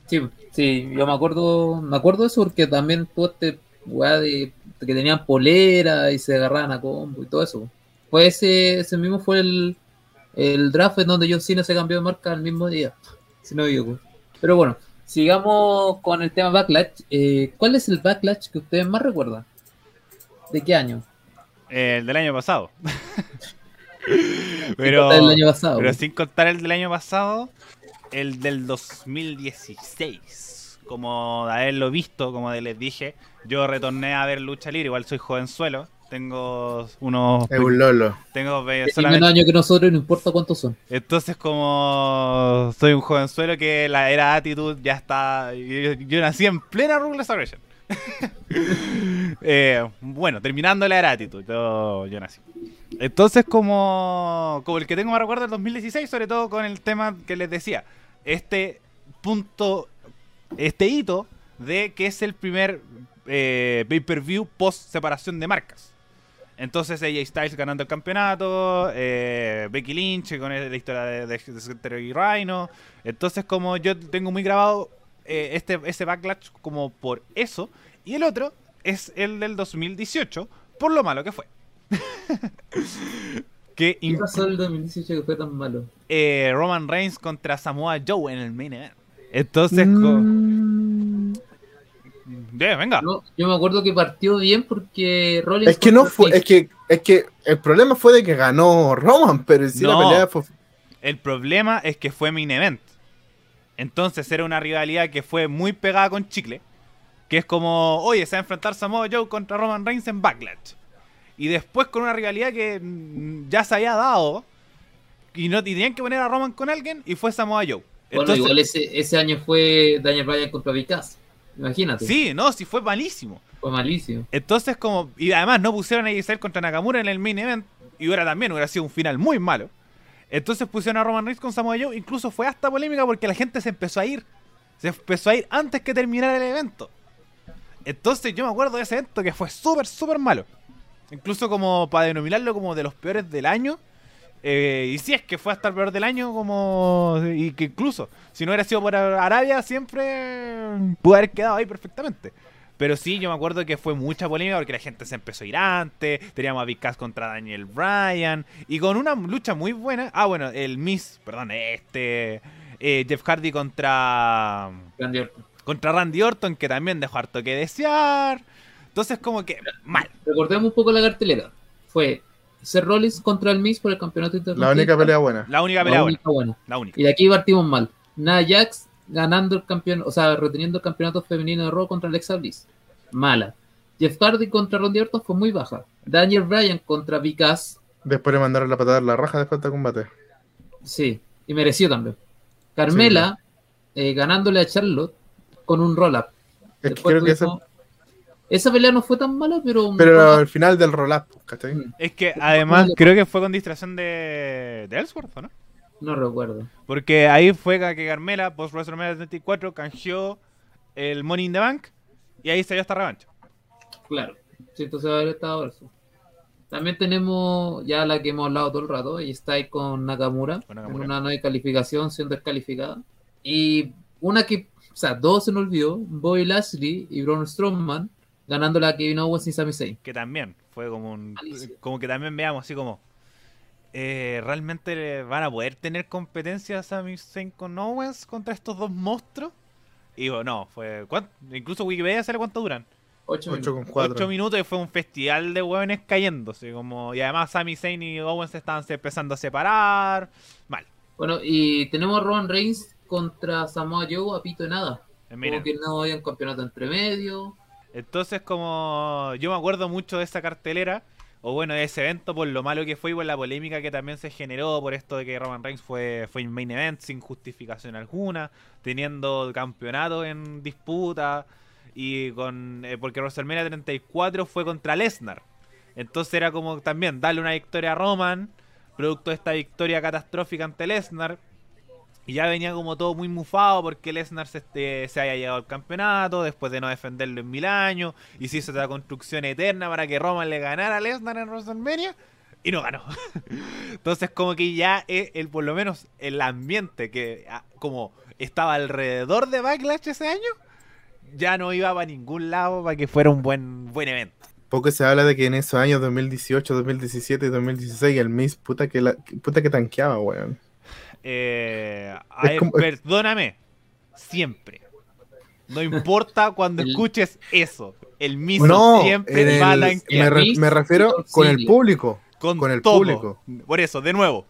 Sí, sí, yo me acuerdo, me acuerdo de eso porque también tuvo este weá de que tenían polera y se agarraban a combo y todo eso. Pues ese, ese mismo fue el, el draft en donde John Cena se cambió de marca el mismo día, si no equivoco. Pero bueno, sigamos con el tema Backlash. Eh, ¿Cuál es el Backlash que ustedes más recuerdan? ¿De qué año? El del año pasado. Sin pero, el año pasado. pero sin contar el del año pasado, el del 2016. Como de haberlo visto, como les dije, yo retorné a ver lucha libre, igual soy jovenzuelo. Tengo unos. Es un Lolo. Tengo Tiene solamente- menos años que nosotros, no importa cuántos son. Entonces, como soy un jovenzuelo que la era Attitude ya está. Yo, yo nací en plena Ruthless Aggression. Eh, bueno, terminando la era Attitude, yo, yo nací. Entonces, como, como el que tengo más recuerdo del 2016, sobre todo con el tema que les decía, este punto, este hito de que es el primer eh, pay-per-view post separación de marcas. Entonces AJ Styles ganando el campeonato, eh, Becky Lynch con la historia de, de, de y Rhino. Entonces como yo tengo muy grabado eh, este ese backlash como por eso. Y el otro es el del 2018, por lo malo que fue. que ¿Qué pasó el 2018 que fue tan malo? eh, Roman Reigns contra Samoa Joe en el main event. Entonces, Mm. Venga. No, yo me acuerdo que partió bien porque Rollins Es que no fue, es que, es que el problema fue de que ganó Roman, pero No. la pelea fue. El problema es que fue main event. Entonces era una rivalidad que fue muy pegada con chicle. Que es como, oye, se va a enfrentar Samoa Joe contra Roman Reigns en Backlash. Y después con una rivalidad que mm, ya se había dado. Y no y tenían que poner a Roman con alguien y fue Samoa Joe. Bueno, igual ese, ese año fue Daniel Bryan contra Vicaz. Imagínate. sí, no, sí fue malísimo. Fue malísimo. Entonces como, y además no pusieron a Giselle contra Nakamura en el main event. Y hubiera también, hubiera sido un final muy malo. Entonces pusieron a Roman Reigns con Samoa Joe. Incluso fue hasta polémica porque la gente se empezó a ir. Se empezó a ir antes que terminara el evento. Entonces yo me acuerdo de ese evento que fue súper, súper malo. Incluso como para denominarlo como de los peores del año. Eh, y si es que fue hasta el peor del año, como. Y que incluso, si no hubiera sido por Arabia, siempre pudo haber quedado ahí perfectamente. Pero sí, yo me acuerdo que fue mucha polémica porque la gente se empezó a ir antes. Teníamos a Big Cass contra Daniel Bryan. Y con una lucha muy buena. Ah, bueno, el Miss, perdón, este. eh, Jeff Hardy contra. Randy Orton. Contra Randy Orton, que también dejó harto que desear. Entonces, como que mal. Recordemos un poco la cartelera. Fue Seth Rollins contra el Miz por el campeonato La internacional. única pelea buena. La única La pelea buena. única buena. La única. Y de aquí partimos mal. Nia Jax ganando el campeón, o sea, reteniendo el campeonato femenino de Raw contra Alexa Bliss. Mala. Jeff Hardy contra Randy Orton fue muy baja. Daniel Bryan contra Vicas, Después le mandaron la patada en la raja después de combate. sí, y mereció también. Carmela eh, ganándole a Charlotte con un roll-up. Es que ese, Esa pelea no fue tan mala, pero... Pero al final del roll-up, ¿cachai? Mm. Es que además creo que fue con distracción de, de Ellsworth, ¿o ¿no? No recuerdo. Porque ahí fue que Carmela, post WrestleMania 34, canjeó el Money in the Bank y ahí se dio esta revancha. Claro. Sí, entonces va a haber estado eso. También tenemos ya la que hemos hablado todo el rato, y está ahí con Nakamura, Con Nakamura. en una nueva calificación siendo descalificada. Y una que, o sea, dos se nos olvidó, Bobby Lashley y Braun Strowman, ganando la Kevin Owens y Sami Zayn. Que también fue como un. Como que también veamos así como. eh, ¿Realmente van a poder tener competencia Sami Zayn con Owens contra estos dos monstruos? Y digo, no, fue. ¿cuánto? Incluso Wikipedia sale cuánto duran. Ocho 8 minutos. con 4. 8 minutos y fue un festival de hueones cayéndose. Como, y además Sami Zayn y Owens se estaban empezando a separar. Mal. Bueno, y tenemos a Roman Reigns contra Samoa Joe a pito de nada. Eh, Miren. Como que no había un campeonato entre medio. Entonces, como yo me acuerdo mucho de esa cartelera, o bueno, de ese evento, por lo malo que fue y por la polémica que también se generó por esto de que Roman Reigns fue, fue main event sin justificación alguna, teniendo campeonato en disputa, y con eh, porque WrestleMania 34 fue contra Lesnar. Entonces era como también darle una victoria a Roman, producto de esta victoria catastrófica ante Lesnar. Y ya venía como todo muy mufado porque Lesnar se, este, se haya llegado al campeonato después de no defenderlo en mil años. Y se hizo esta construcción eterna para que Roman le ganara a Lesnar en WrestleMania. Y no ganó. Entonces como que ya el, por lo menos el ambiente que ah, como estaba alrededor de Backlash ese año, ya no iba para ningún lado para que fuera un buen, buen evento. Poco se habla de que en esos años 2018, 2017 y 2016 el Miss puta que, la, puta que tanqueaba, weón. Eh, a Es ver, como- perdóname, siempre. No importa cuando escuches eso. El mismo No, siempre en va a me, re- Miss me refiero con el público. con, con el todo. público. Por eso, de nuevo,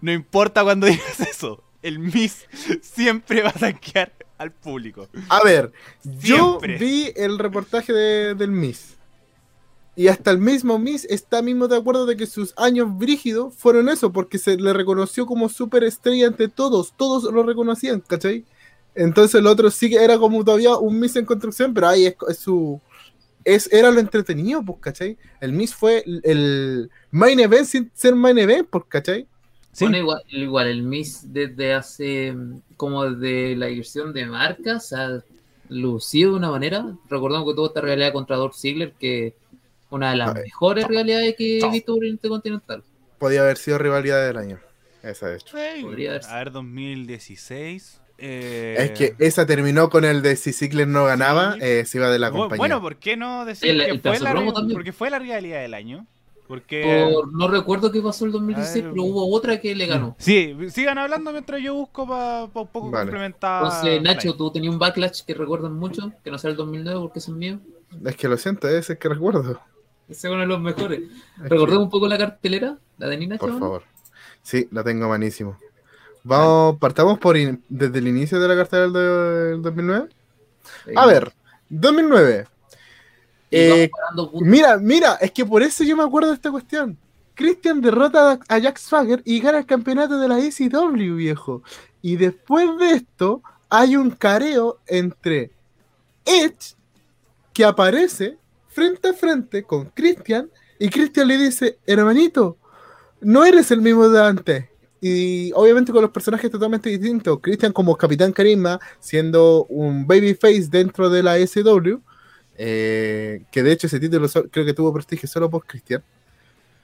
no importa cuando digas eso. El Miss siempre va a tanquear al público. A ver, yo vi el reportaje de- del Miss. Y hasta el mismo Miss está mismo de acuerdo de que sus años brígidos fueron eso, porque se le reconoció como superestrella ante todos, todos lo reconocían, ¿cachai? Entonces el otro sí que era como todavía un Miss en construcción, pero ahí es, es su... Es, era lo entretenido, pues, ¿cachai? El Miss fue el, el main event sin ser main event, pues, ¿cachai? Bueno, igual, igual el Miss desde hace como desde la división de marcas ha lucido de una manera. Recordamos que tuvo esta realidad contra Dolph Ziggler, que una de las Ay, mejores no, realidades que he visto por el Intercontinental. Podía haber sido rivalidad del año. Esa de hecho. Podría haber sido. A ver, 2016. eh, Es que esa terminó con el de si Ziggler no ganaba, Sí. eh, se iba de la compañía. Bueno, ¿por qué no decir El- que el fue la, porque fue la rivalidad del año? Porque... Por- no recuerdo qué pasó el 2016, A ver, pero hubo otra que le ganó. Sí, sigan hablando mientras yo busco para un poco Vale. complementar. Entonces, Nacho, tú tenías un backlash que recuerdan mucho, que no sea el 2009 porque es el mío. Es que lo siento, ese es que recuerdo. Ese es uno de los mejores. Es Recordemos un poco la cartelera, la de Nina por favor. Sí, la tengo manísimo. Vamos, partamos por in- desde el inicio de la cartera del, del 2009. A ver, 2009. Y vamos eh. Mira, mira, es que por eso yo me acuerdo de esta cuestión. Christian derrota a Jack Swagger y gana el campeonato de la ECW, viejo. Y después de esto, hay un careo entre Edge, que aparece frente a frente con Christian, y Christian le dice, hermanito, no eres el mismo de antes. Y obviamente con los personajes totalmente distintos. Christian como Capitán Carisma, siendo un babyface dentro de la SW. eh, que de hecho ese título creo que tuvo prestigio solo por Christian.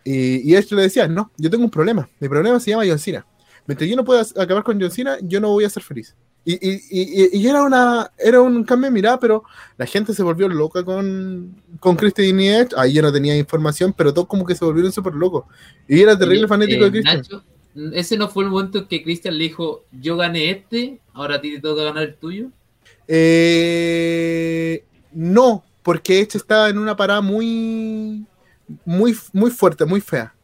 Y, y Edge le decía, no, yo tengo un problema. Mi problema se llama John Cena. Mientras yo no pueda acabar con John Cena, yo no voy a ser feliz. Y, y- y- y- era, una, era un cambio de mirada, pero la gente se volvió loca con, con Christian y Edge. Ahí yo no tenía información, pero todos como que se volvieron súper locos. Y era terrible Eh, fanático eh, de Christian. Nacho, ese no fue el momento en que Christian le dijo, yo gané este, ahora a ti te toca ganar el tuyo. Eh, no, porque Edge estaba en una parada muy, muy, muy fuerte, muy fea.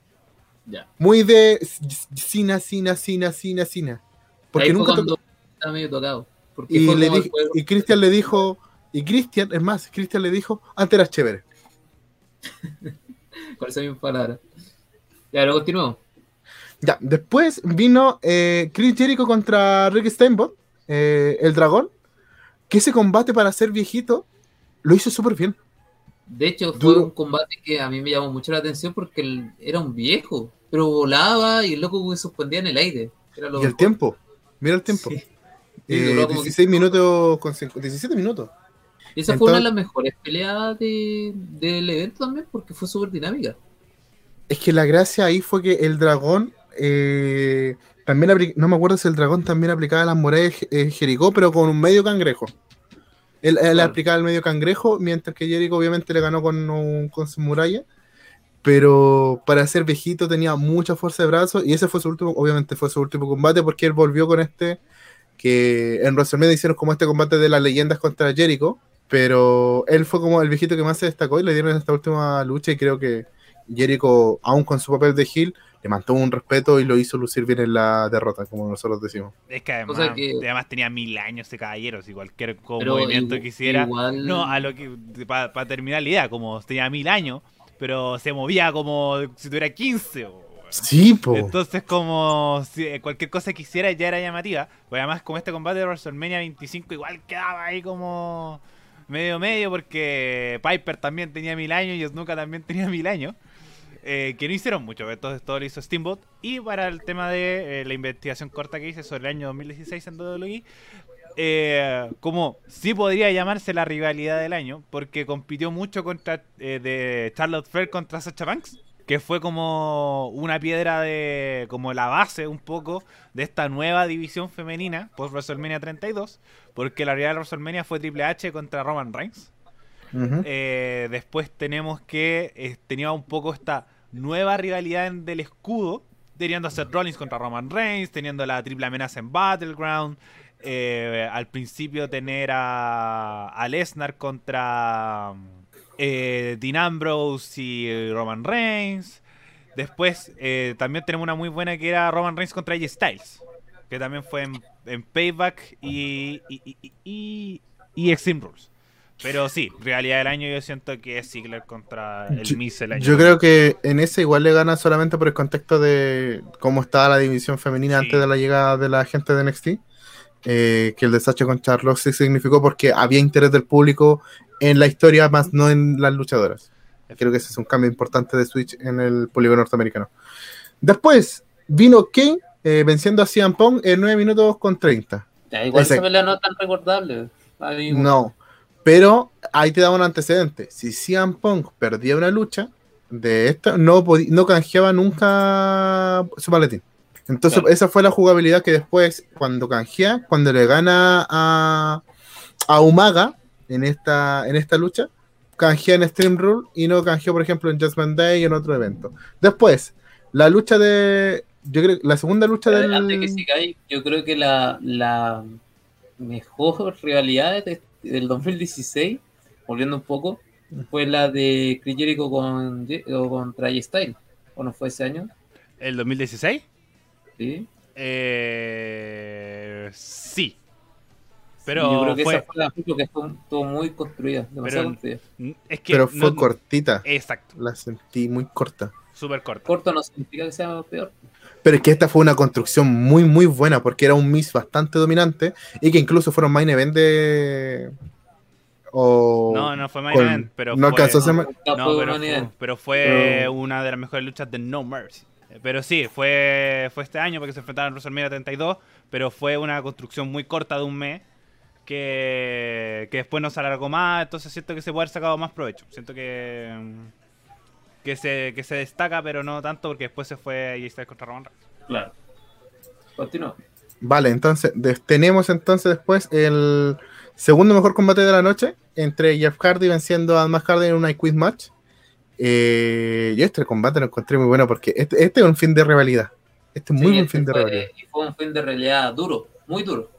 Ya. Muy de Cina, Cina, Cina, Cina, Cina. Porque nunca cuando estaba medio tocado. Porque y, le di- y Cristian le dijo, y Cristian, es más, Cristian le dijo, antes eras chévere. con esa misma palabra. Ya, ahora continuamos. Ya, después vino eh, Chris Jericho contra Rick Steamboat, eh, el dragón, que ese combate para ser viejito lo hizo súper bien. De hecho, fue Duro. un combate que a mí me llamó mucho la atención porque él era un viejo, pero volaba y el loco que suspendía en el aire. Era lo Y el mejor. tiempo, mira el tiempo. Sí. Eh, Sí, duró como 16 minutos con cinco- 17 minutos. Esa fue una de las mejores peleas de- del evento también porque fue súper dinámica. Es que la gracia ahí fue que el dragón eh, también no me acuerdo si el dragón también aplicaba las murallas de eh, Jericó, pero con un medio cangrejo. Él, él Claro. aplicaba el medio cangrejo, mientras que Jericho obviamente le ganó con, un- con su muralla. Pero para ser viejito tenía mucha fuerza de brazo y ese fue su último, obviamente fue su último combate porque él volvió con este que en WrestleMania hicieron como este combate de las leyendas contra Jericho, pero él fue como el viejito que más se destacó y le dieron esta última lucha y creo que Jericho, aún con su papel de heel, le mantuvo un respeto y lo hizo lucir bien en la derrota, como nosotros decimos. Es que además, que- además tenía mil años ese caballero, si cualquier movimiento igu- que hiciera. igual- No, a lo que. Para terminar la idea, como tenía mil años, pero se movía como si tuviera 15. o- Sí, po. Entonces, como si eh, cualquier cosa que hiciera ya era llamativa. Pues además, como este combate de WrestleMania 25, igual quedaba ahí como medio medio, porque Piper también tenía mil años y Snuka también tenía mil años. eh, que no hicieron mucho, entonces todo lo hizo Steamboat. Y para el tema de eh, la investigación corta que hice sobre el año 2016 en WWE, eh, como sí podría llamarse la rivalidad del año, porque compitió mucho contra de Charlotte Flair contra Sacha Banks, que fue como una piedra de como la base un poco de esta nueva división femenina post WrestleMania 32, porque la realidad de WrestleMania fue Triple H contra Roman Reigns. Eh, después tenemos que eh, tenía un poco esta nueva rivalidad en- del escudo, teniendo a Seth Rollins contra Roman Reigns, teniendo la triple amenaza en Battleground. eh, al principio tener a, a Lesnar contra eh, Dean Ambrose y eh, Roman Reigns. Después eh, también tenemos una muy buena que era Roman Reigns contra AJ Styles, que también fue en, en Payback y, y, y, y- y- y Extreme Rules. Pero sí, realidad del año yo siento que es Ziggler contra el Miz el año. Yo creo que en ese igual le gana solamente por el contexto de cómo estaba la división femenina Sí. antes de la llegada de la gente de NXT. Eh, que el desastre con Charlotte sí significó porque había interés del público en la historia, más no en las luchadoras. Creo que ese es un cambio importante de Switch en el público norteamericano. Después vino Kane eh, venciendo a CM Punk en 9 minutos con 30. Ya, igual esa pelea no tan recordable. No, pero ahí te daba un antecedente. Si CM Punk perdía una lucha de esta, no, no canjeaba nunca su maletín. Entonces, Claro. esa fue la jugabilidad que después, cuando canjea, cuando le gana a, a Umaga en esta, en esta lucha, canjea en Stream Rule y no canjeó, por ejemplo, en Judgment Day y en otro evento. Después, la lucha de. Yo creo la segunda lucha Pero del. Antes que siga ahí, yo creo que la, la mejor rivalidad de- del 2016, volviendo un poco, fue la de Chris Jericho con, Jay Styles. ¿O no fue ese año? ¿El 2016? Sí. Eh, sí. yo Pero creo que fue, esa fue la porque estuvo, estuvo muy construida, demasiado Pero- construida. es que pero fue no- cortita. Exacto, La sentí muy corta. súper corto. Corto no significa que sea peor. Pero es que esta fue una construcción muy, muy buena porque era un Miss bastante dominante y que incluso fueron main event de. O... No, no fue main con- event, pero no fue, alcanzó a ser no, pero, fue, pero fue Pero- una de las mejores luchas de No Mercy. Pero sí, fue, fue este año porque se enfrentaron en WrestleMania 32, pero fue una construcción muy corta de un mes que, que después no se alargó más, entonces siento que se puede haber sacado más provecho. Siento que que se, que se destaca, pero no tanto porque después se fue y contra Roman Reigns. Claro. Continúa. Vale, entonces tenemos entonces después el segundo mejor combate de la noche entre Jeff Hardy venciendo a Matt Hardy en una quiz match. Eh, yo este combate lo encontré muy bueno porque este, este es un fin de rivalidad. Este es muy Sí, buen este fin de fue- rivalidad. y fue un fin de realidad duro, muy duro.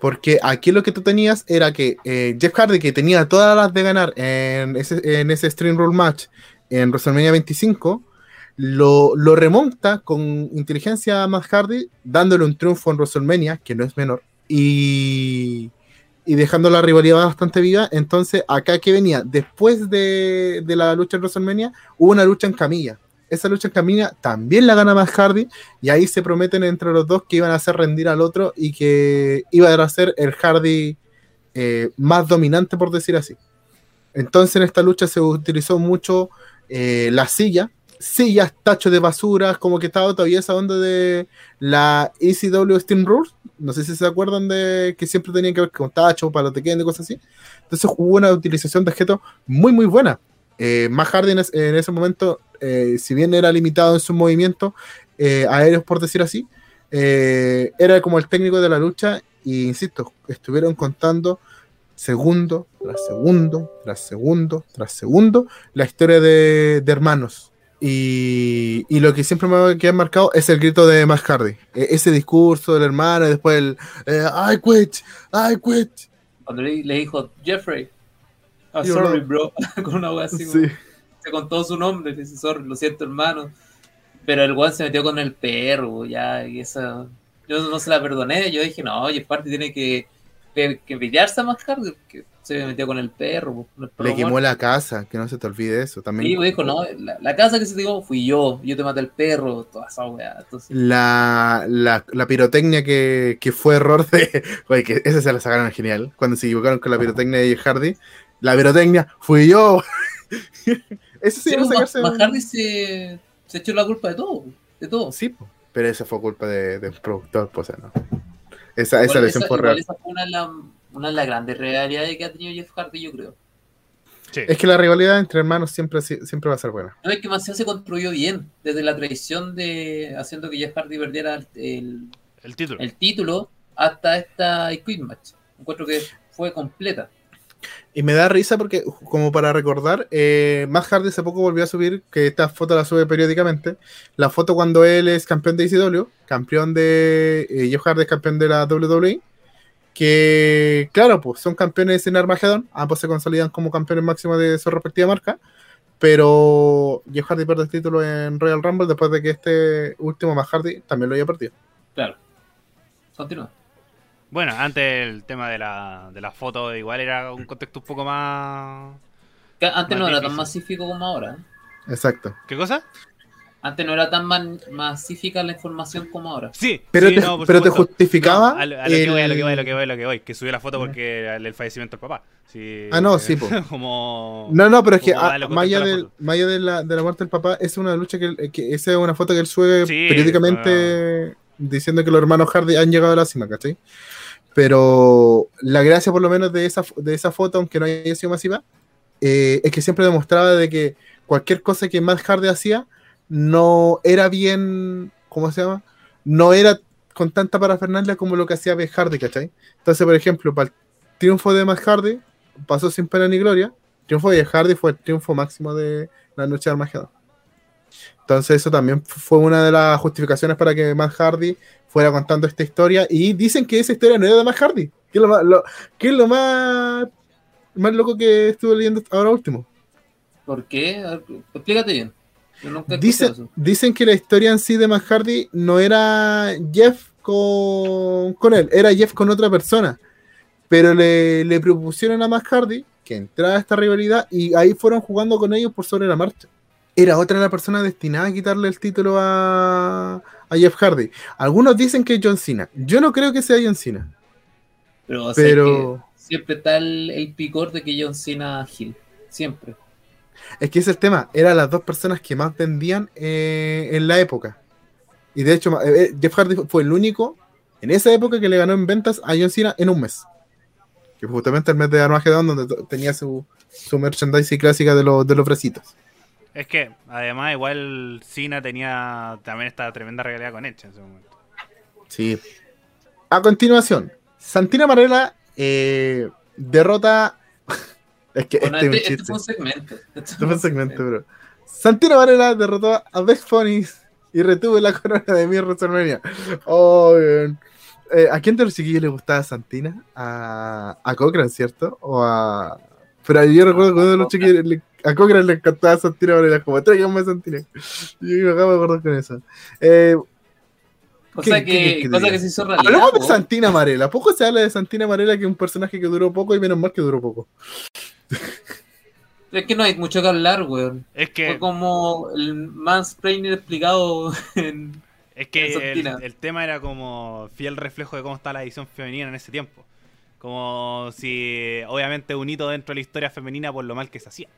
Porque aquí lo que tú tenías era que eh, Jeff Hardy, que tenía todas las de ganar en ese, en ese Stream Rule match en WrestleMania 25, lo, lo remonta con inteligencia a Matt Hardy, dándole un triunfo en WrestleMania, que no es menor, y, y dejando la rivalidad bastante viva. Entonces, acá que venía, después de, de la lucha en WrestleMania, hubo una lucha en camilla. Esa lucha en camilla también la gana Matt Hardy, y ahí se prometen entre los dos que iban a hacer rendir al otro y que iba a ser el Hardy eh, más dominante, por decir así. Entonces, en esta lucha se utilizó mucho eh, la silla, sillas, tachos de basuras, como que estaba todavía esa onda de la ECW Steam Rules. No sé si se acuerdan de que siempre tenían que ver con tachos, palos de y cosas así. Entonces hubo una utilización de objetos muy, muy buena. Eh, más Hardy en, es- en ese momento, eh, si bien era limitado en sus movimientos eh, aéreos, por decir así, eh, era como el técnico de la lucha. Y insisto, estuvieron contando segundo tras segundo, tras segundo, tras segundo, la historia de, de hermanos. Y, y lo que siempre me ha quedado marcado es el grito de Matt Hardy. E- ese discurso del hermano y después el eh, I quit, I quit. Cuando le, le dijo Jeffrey, ah, Yo sorry, no. bro, con una wea así, como- Sí. con todo su nombre, le dice, sorry, lo siento, hermano. Pero el weón se metió con el perro, ya, y esa. Yo no se la perdoné, yo dije, no, Jeff Hardy tiene que, que, que pelearse más tarde, que se metió con el perro. pues, con el perro Le quemó muerto. la casa, que no se te olvide eso. También Sí, pues, dijo, no, la, la casa que se te dio fui yo, yo te maté el perro, toda esa weá. Entonces, la, la, la pirotecnia que, que fue error de. Oye, que esa se la sacaron genial. Cuando se equivocaron con la pirotecnia de Hardy. La pirotecnia fui yo. Eso sí, sí, iba a pues, sacarse. Matt Hardy se, se echó la culpa de todo, de todo. Sí, po. pero esa fue culpa de- del productor, pues, o sea, no. Esa, esa Igual lesión esa- fue real. esa fue una de, la- una de las grandes realidades que ha tenido Jeff Hardy, yo creo. Sí. Es que la rivalidad entre hermanos siempre, siempre va a ser buena. No es que Maceo se construyó bien, desde la traición de haciendo que Jeff Hardy perdiera el, el- El título. el título hasta esta I Quit Match. Encuentro que fue completa. Y me da risa porque, como para recordar, eh, Matt Hardy hace poco volvió a subir, que esta foto la sube periódicamente, la foto cuando él es campeón de ICW, campeón de... Eh, Jeff Hardy es campeón de la WWE, que, claro, pues son campeones en Armageddon, ambos se consolidan como campeones máximos de su respectiva marca, pero Jeff Hardy pierde el título en Royal Rumble después de que este último Matt Hardy también lo haya perdido. Claro. Continúa. Bueno, antes el tema de la, de la foto igual era un contexto un poco más... Que Antes Más no era difícil. tan masífico como ahora. ¿eh? Exacto. ¿Qué cosa? Antes no era tan man- masífica la información como ahora. Sí, Pero, sí, te, no, por pero te supuesto. justificaba... No, a, lo, a lo que el- voy, a lo que voy, a lo que voy, a lo que voy. Que subió la foto porque era el, el fallecimiento del papá. Sí, Ah, no, sí, po. como... No, no, pero es que ah, a la de, foto. más allá de, la, de la muerte del papá, es una lucha que, él- que esa es una foto que él sube Sí, periódicamente diciendo que los hermanos Hardy han llegado a la cima, ¿cachai? Pero la gracia por lo menos de esa, de esa foto, aunque no haya sido masiva, eh, es que siempre demostraba de que cualquier cosa que Matt Hardy hacía no era bien, ¿cómo se llama? No era con tanta parafernalia como lo que hacía Beth Hardy, ¿cachai? Entonces, por ejemplo, para el triunfo de Matt Hardy, pasó sin pena ni gloria. El triunfo de Hardy fue el triunfo máximo de la noche de Armagedón. Entonces, eso también fue una de las justificaciones para que Matt Hardy fuera contando esta historia. Y dicen que esa historia no era de Matt Hardy, que es lo más, lo- más, más loco que estuve leyendo ahora último. ¿Por qué? Explícate bien. He Dicen, que la historia en sí de Matt Hardy no era Jeff con, con él, era Jeff con otra persona. Pero le, le propusieron a Matt Hardy que entrara a esta rivalidad y ahí fueron jugando con ellos por sobre la marcha. Era otra la persona destinada a quitarle el título a, a Jeff Hardy. Algunos dicen que es John Cena. Yo no creo que sea John Cena. Pero, o sea, Pero que siempre está el, el picor de que John Cena Hill. Siempre. Es que ese es el tema. Eran las dos personas que más vendían eh, en la época. Y de hecho, eh, eh, Jeff Hardy fue el único en esa época que le ganó en ventas a John Cena en un mes. Que fue justamente el mes de Armageddon donde tenía su, su merchandising clásica de, los de los. Es que, además, igual Cena tenía también esta tremenda realidad con Edge en ese momento. Sí. A continuación, Santina Marella eh, derrota. Es que Bueno, este es un este, este fue un segmento. Este Este fue un segmento, bro. Santino Varela derrotó a Beth Phoenix y retuvo la corona de mi WrestleMania. Oh, bien. Eh, ¿A quién de los chiquillos le gustaba Santina? A, a Cochran, ¿cierto? O a. Pero yo recuerdo que uno de los chiquillos. le- a Cochran le encantaba Santina Varela, como tráiganme Santina. Y yo me acabo de acordar con eso. Eh, Cosa, ¿Qué- que, qué- qué cosa que se hizo realidad. hablamos de. Santina Varela. Poco se habla de Santina Varela, que es un personaje que duró poco y menos mal que duró poco. Es que no hay mucho que hablar, weón. Es Fue que, como el mansplaining explicado en... es que en el, el tema era como fiel reflejo de cómo estaba la edición femenina en ese tiempo. Como si, obviamente, un hito dentro de la historia femenina por lo mal que se hacía.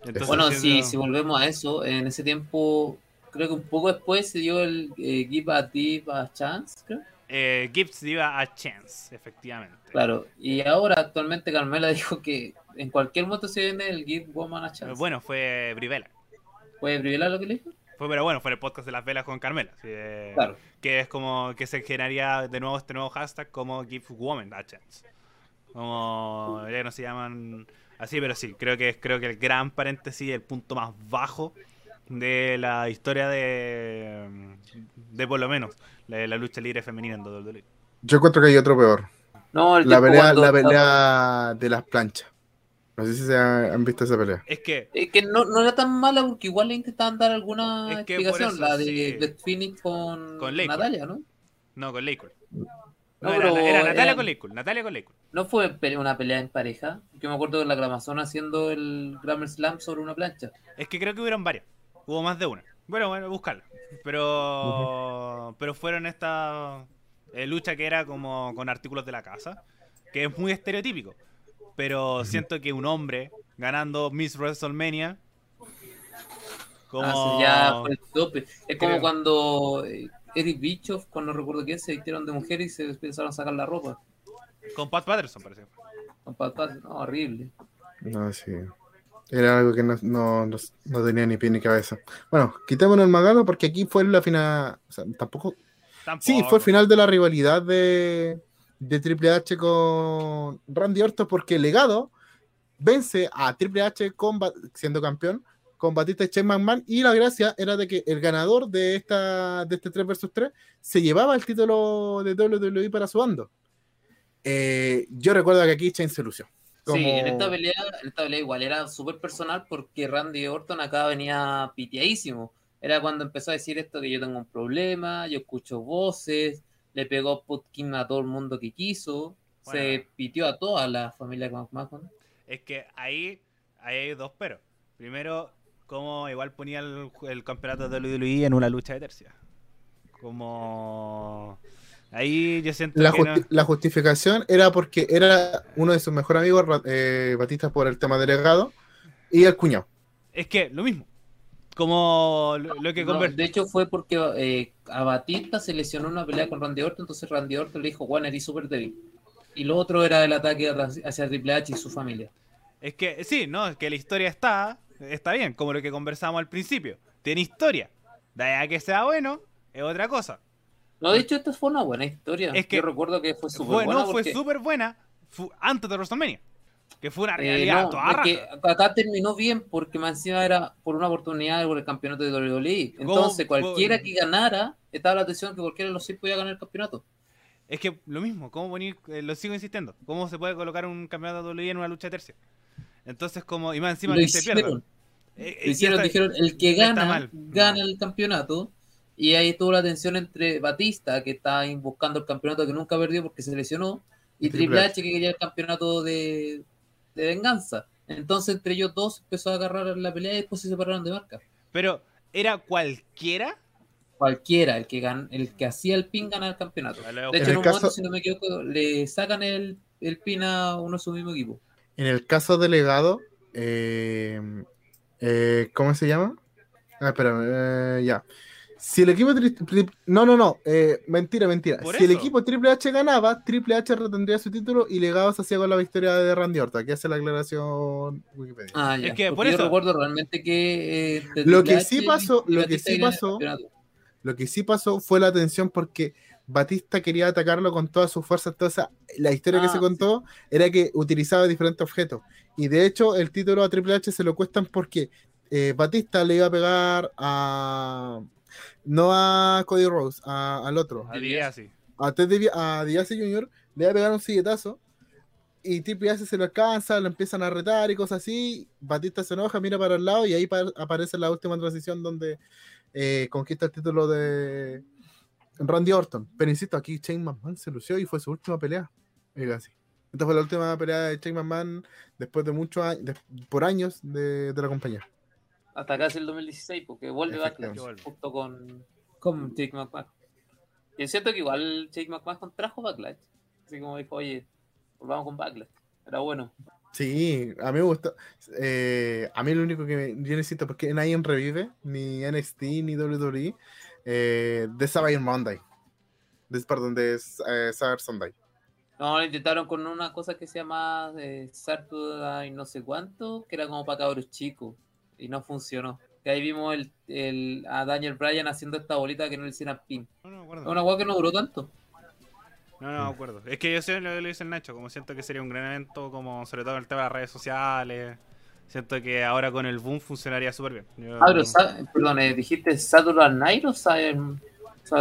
Entonces, Bueno, si, si volvemos a eso, en ese tiempo, creo que un poco después se dio el eh, Give a Div a Chance, creo. Eh, Gibbs iba a Chance, efectivamente. Claro, y ahora actualmente Carmela dijo que en cualquier momento se viene el Give Woman a Chance. Bueno, fue Brivela. ¿Puede privilegiar lo que le dijo? Fue, pero bueno, fue el podcast de las velas con Carmela. eh, Claro. Que es como que se generaría de nuevo este nuevo hashtag como Give Woman a Chance. Como ya no se llaman así, pero sí, creo que creo que el gran paréntesis, el punto más bajo de la historia de, de por lo menos la, la lucha libre femenina en WWE. Yo encuentro que hay otro peor. No, el La pelea, cuando la pelea de las planchas. No sé si se han, visto esa pelea. Es que Es que no, no era tan mala porque igual le intentaban dar alguna Es que explicación, eso, la de sí. Beth Phoenix con, Con. Natalia, ¿no? no con Laycool. No, No, era, pero era Natalia con Laycool, Natalia con Laycool. No fue una pelea en pareja. Yo me acuerdo de la Gramazón haciendo el Grammar Slam sobre una plancha. Es que creo que hubieron varias. Hubo más de una. Bueno, bueno, buscarla. Pero pero fueron esta eh, lucha que era como con artículos de la casa, que es muy estereotípico. Pero siento que un hombre ganando Miss WrestleMania como Ah, sí, ya fue el tope. Es como Creo. cuando eh, Eric Bischoff, cuando no recuerdo qué, se vistieron de mujer y se empezaron a sacar la ropa. con Pat Patterson parece. Con patas, no, horrible. No, sí. Era algo que no, no, no- no tenía ni pie ni cabeza. Bueno, quitémonos el magano porque aquí fue la final. O sea, tampoco. Tampoco. Sí, fue el final de la rivalidad de, de Triple H con Randy Orton porque el legado vence a Triple H con, siendo campeón con Batista y Shane McMahon y la gracia era de que el ganador de esta de este 3 vs 3 se llevaba el título de WWE para su bando. Eh, yo recuerdo que aquí Shane se lució. Sí, en esta pelea, en esta pelea igual era súper personal porque Randy Orton acá venía piteadísimo. Era cuando empezó a decir esto que yo tengo un problema, yo escucho voces, le pegó Putkin a todo el mundo que quiso, se pitió a toda la familia McMahon. Es que ahí, ahí hay dos pero. Primero, como igual ponía el, el campeonato de WWE en una lucha de tercia. Como... Ahí yo siento La, que no- la justificación era porque era uno de sus mejores amigos, eh, Batista, por el tema delegado, y el cuñado. Es que lo mismo. Como lo, lo que No, de hecho fue porque eh, a Batista se lesionó una pelea con Randy Orton, entonces Randy Orton le dijo, Juan, eres súper débil. Y lo otro era el ataque hacia hacia Triple H y su familia. Es que sí, no, es que la historia está, está bien, como lo que conversamos al principio. Tiene historia. De ahí a que sea bueno, es otra cosa. No, de hecho, esta fue una buena historia. Es que Yo recuerdo que fue súper buena. no, fue porque- súper buena antes de WrestleMania. Que fue una Eh, realidad no, toda es raja. que acá terminó bien porque más encima era por una oportunidad por el campeonato de WWE. Entonces, ¿Cómo? cualquiera que ganara, estaba la atención que cualquiera de los seis podía ganar el campeonato. Es que lo mismo, ¿cómo poner, eh, lo sigo insistiendo, cómo se puede colocar un campeonato de WWE en una lucha tercia? Entonces, como, y más encima Lo que se pierda. hicieron, Eh, lo hicieron, dijeron, el que gana, gana el campeonato. Y ahí estuvo la tensión entre Batista, que estaba ahí buscando el campeonato que nunca perdió porque se lesionó, y Y Triple H, que quería el campeonato de, de venganza. Entonces, entre ellos dos empezó a agarrar la pelea y después se separaron de marca. Pero, ¿era cualquiera? cualquiera, el que gan- el que hacía el pin gana el campeonato. De hecho, En en, el un caso- momento, si no me equivoco, le sacan el, el pin a uno de su mismo equipo. En el caso delegado, eh, eh, ¿cómo se llama? Ah, espérame, eh, ya. Si el equipo tri- tri- no, no, no, eh, mentira, mentira. Si el equipo Triple H ganaba, Triple H retendría su título y legado se hacía con la victoria de Randy Orton. Aquí hace la aclaración Wikipedia. Ah, ya. Es que por yo eso- recuerdo realmente que eh, Lo que sí H, pasó- lo que sí pasó-. Lo que sí pasó fue la tensión porque Batista quería atacarlo con todas sus fuerzas. Entonces, la historia que Ah, se contó era que utilizaba diferentes objetos. Y de hecho, el título a Triple H se lo cuestan porque eh, Batista le iba a pegar a. No a Cody Rose, a- al otro. A DiBiase. A a Jr. le iba a pegar un silletazo. y Tipi hace se lo alcanza, lo empiezan a retar y cosas así. Batista se enoja, mira para el lado y ahí pa- aparece la última transición donde eh, conquista el título de Randy Orton. Pero insisto, aquí Shane McMahon se lució y fue su última pelea. Así. Esta fue la última pelea de Shane McMahon después de muchos años, de- por años de, de la compañía. Hasta casi el 2016, porque vuelve Backlash junto con, con Jake McMahon. Y es cierto que igual Jake McMahon trajo Backlash. Así como dijo, oye, volvamos con Backlash. Era bueno. Sí, a mí me gusta. eh, a mí lo único que me- yo necesito, porque nadie revive, ni NXT, ni WWE, eh, de Saturday Monday. De, perdón, de eh, Saturday Sunday. No, lo intentaron con una cosa que se llama eh, Saturday no sé cuánto, que era como para cabros chicos. Y no funcionó. Que ahí vimos el, el- a Daniel Bryan haciendo esta bolita que no le hicieran pin. No, no acuerdo. una hueá que no duró tanto. No, no me acuerdo. Es que yo sé lo que le dice el Nacho, como siento que sería un gran evento, como sobre todo en el tema de las redes sociales. Siento que ahora con el boom funcionaría súper bien. Yo- Ah, pero, perdón, eh, ¿dijiste Saturday Night o Saturday?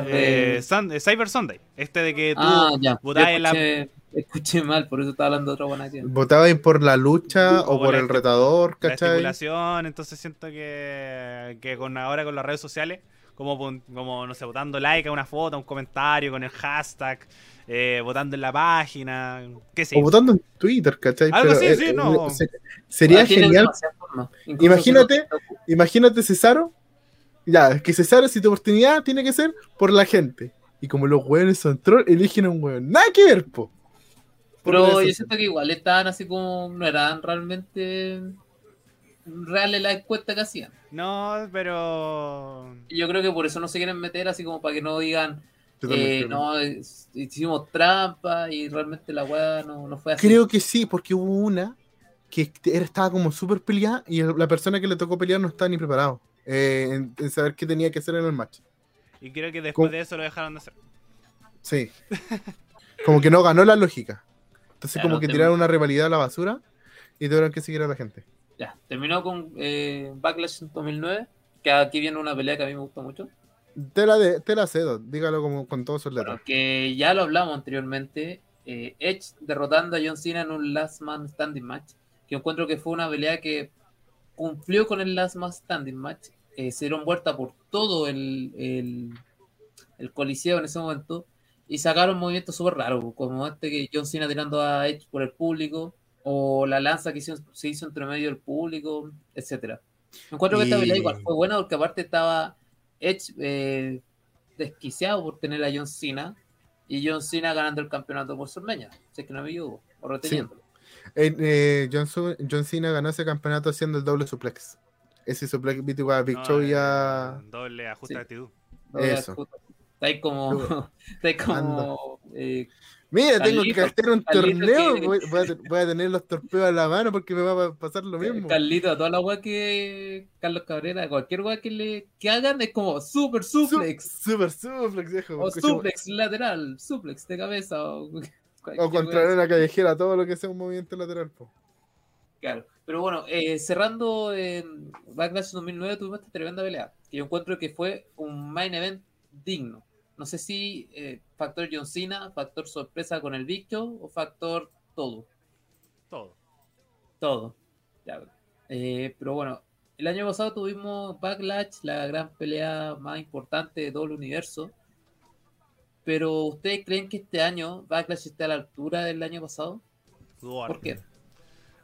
Eh, Sun- eh, Cyber Sunday. Este de que tú ah, ya. La- escuché, mal, por eso estaba hablando de otra buena que. ¿Votaba por la lucha O o por la el retador, la cachai? estipulación, entonces siento que, que con ahora con las redes sociales, como, como no sé, votando like a una foto, a un comentario con el hashtag, eh, votando en la página, qué sé O votando en Twitter, ¿cachai? Algo Pero, así, sí, no. se- sería genial. Imagínate, si no- Imagínate Cesaro. Ya, es que Cesaro, si tu oportunidad, tiene que ser por la gente. Y como los hueones son troll, eligen a un hueón. Nada que ver, po. Pero yo siento que igual estaban así como. No eran realmente reales las encuestas que hacían. No, pero... Y yo creo que por eso no se quieren meter así como para que no digan. Eh, no, hicimos trampa y realmente la weá no, no fue así. Creo que sí, porque hubo una que era- estaba como súper peleada y la persona que le tocó pelear no estaba ni preparado eh, en, en saber qué tenía que hacer en el match. Y creo que después ¿Cómo? de eso lo dejaron de hacer. Sí. Como que no ganó la lógica. Entonces, como que tiraron una rivalidad a la basura y tuvieron que seguir a la gente. Ya, terminó con eh, Backlash en 2009. Que aquí viene una pelea que a mí me gusta mucho. Te la, de, te la cedo, dígalo como con todos sus letras. Bueno, que ya lo hablamos anteriormente. eh, Edge derrotando a John Cena en un Last Man Standing match. Que encuentro que fue una pelea que cumplió con el Last Man Standing match. eh, se dieron vuelta por todo el, el, el coliseo en ese momento. Y sacaron movimientos súper raros, como este que John Cena tirando a Edge por el público. O la lanza que hizo- se hizo entre medio del público, etcétera. Encuentro que esta pelea igual fue buena porque aparte estaba Edge eh, desquiciado por tener a John Cena y John Cena ganando el campeonato por Sormeña, si es que no me equivoco, o reteniéndolo. Eh, eh, John, Su- John Cena ganó ese campeonato haciendo el doble suplex. Ese suplex a Big No, Show y eh, a- Doble ajuste Sí. de actitud. Eso. Está ahí como, está ahí como eh, Mira, tengo que hacer un Carlito torneo. que- Voy, voy a, te- voy a tener los torpeos a la mano porque me va a pasar lo mismo. Carlito, a toda la weá que Carlos Cabrera, cualquier weá que le que hagan es como super Su- suplex Super suplex, viejo. o suplex lateral, suplex de cabeza o, O contra una callejera, todo lo que sea un movimiento lateral. po. Claro, pero bueno, eh, cerrando en Backlash 2009 tuvimos esta tremenda pelea, que yo encuentro que fue un main event digno. No sé si eh, factor John Cena, factor sorpresa con el Big Show o factor todo, Todo. todo. Ya, eh, pero bueno, el año pasado tuvimos Backlash, la gran pelea más importante de todo el universo. Pero ¿ustedes creen que este año Backlash esté a la altura del año pasado? ¿Por qué?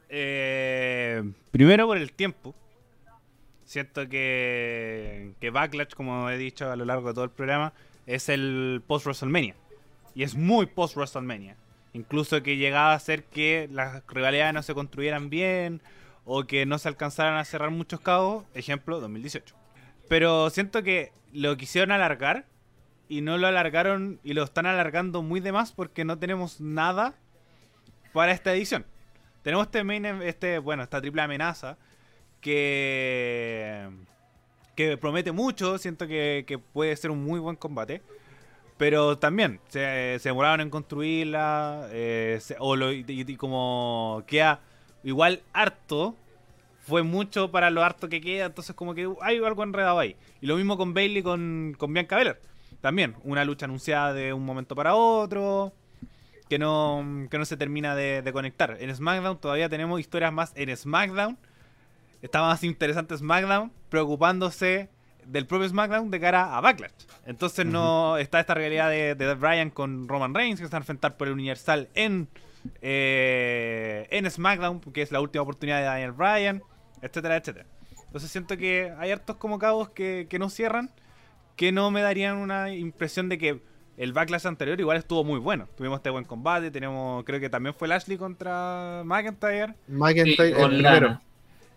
Eh, primero por el tiempo. Siento que, que Backlash, como he dicho a lo largo de todo el programa, es el post-WrestleMania. Y es muy post-WrestleMania. Incluso que llegaba a ser que las rivalidades no se construyeran bien o que no se alcanzaran a cerrar muchos cabos. Ejemplo, 2018. Pero siento que lo quisieron alargar y no lo alargaron y lo están alargando muy de más porque no tenemos nada para esta edición. Tenemos este main, este, bueno, esta triple amenaza que que promete mucho, siento que, que puede ser un muy buen combate. Pero también se, se demoraron en construirla. eh, o lo- y, y como queda igual harto. Fue mucho para lo harto que queda. Entonces, como que hay algo enredado ahí. Y lo mismo con Bailey con, con Bianca Belair. También, una lucha anunciada de un momento para otro. que no, que no se termina de, de conectar. En SmackDown todavía tenemos historias más en SmackDown. Está más interesante SmackDown preocupándose del propio SmackDown de cara a Backlash. Entonces no está esta realidad de, de Bryan con Roman Reigns que se van a enfrentar por el Universal en, eh, en SmackDown, que es la última oportunidad de Daniel Bryan, etcétera, etcétera. Entonces siento que hay hartos como cabos que, que no cierran, que no me darían una impresión de que el backlash anterior igual estuvo muy bueno. Tuvimos este buen combate, tenemos, creo que también fue Lashley contra McIntyre. McIntyre, Sí, el con primero.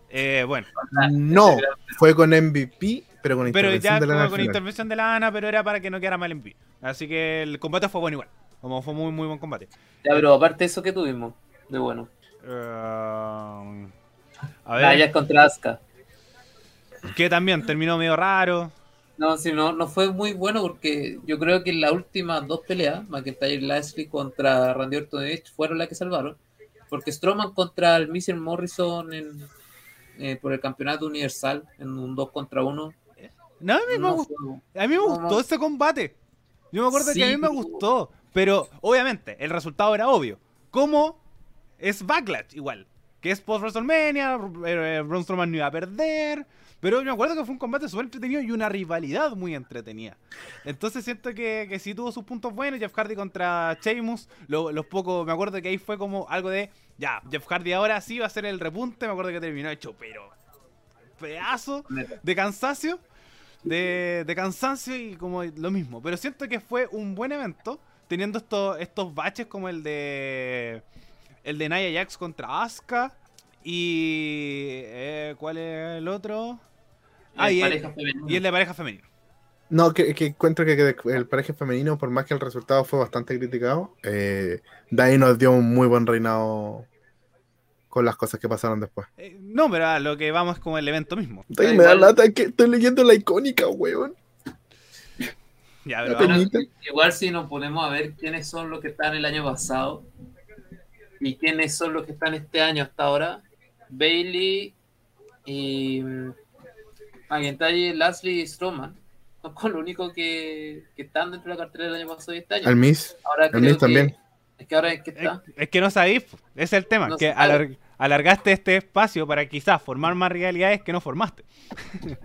Eh, bueno, No, fue con MVP, pero con pero intervención ya de la como con intervención de la Ana, pero era para que no quedara mal pie. Así que el combate fue bueno igual. Como fue muy, muy buen combate. Ya, pero aparte de eso que tuvimos, de bueno. Eh, a Naya contra Asuka. que también terminó medio raro. No, sí, no, no fue muy bueno porque yo creo que en las últimas dos peleas, McIntyre y Lashley contra Randy Orton Edge fueron las que salvaron. Porque Strowman contra el Mr. Morrison en, eh, por el campeonato universal en un 2 contra 1. No, a mí me, No gustó, a mí me gustó no. ese combate. Yo me acuerdo que a mí me gustó. Pero obviamente el resultado era obvio. ¿Cómo es Backlash igual? Que es post WrestleMania, eh, Braun Strowman no iba a perder. Pero me acuerdo que fue un combate súper entretenido y una rivalidad muy entretenida. Entonces siento que, que sí tuvo sus puntos buenos. Jeff Hardy contra Sheamus. Lo- los pocos, me acuerdo que ahí fue como algo de, ya, Jeff Hardy ahora sí va a ser el repunte. Me acuerdo que terminó hecho, pero pedazo de cansancio. De, de cansancio y como lo mismo. Pero siento que fue un buen evento. Teniendo estos, estos baches como el de. El de Nia Jax contra Asuka. Y. eh, ¿Cuál es el otro? Ah, y el, y de pareja femenina. No, que, que encuentro que, que el pareja femenino, por más que el resultado fue bastante criticado, eh, de ahí nos dio un muy buen reinado con las cosas que pasaron después. Eh, no, pero a lo que vamos es como el evento mismo. Da me da lata que estoy leyendo la icónica, weón. Ya, pero Bueno, igual si nos ponemos a ver quiénes son los que están el año pasado y quiénes son los que están este año hasta ahora, Bailey y McIntyre, Lashley y Strowman son con lo único que, que están dentro de la cartera del año pasado y este año. Al Miss, ahora creo Miss que- también. Es que ahora es que es, está. es que no sabéis, es el tema. No que alar- alargaste este espacio para quizás formar más realidades que no formaste.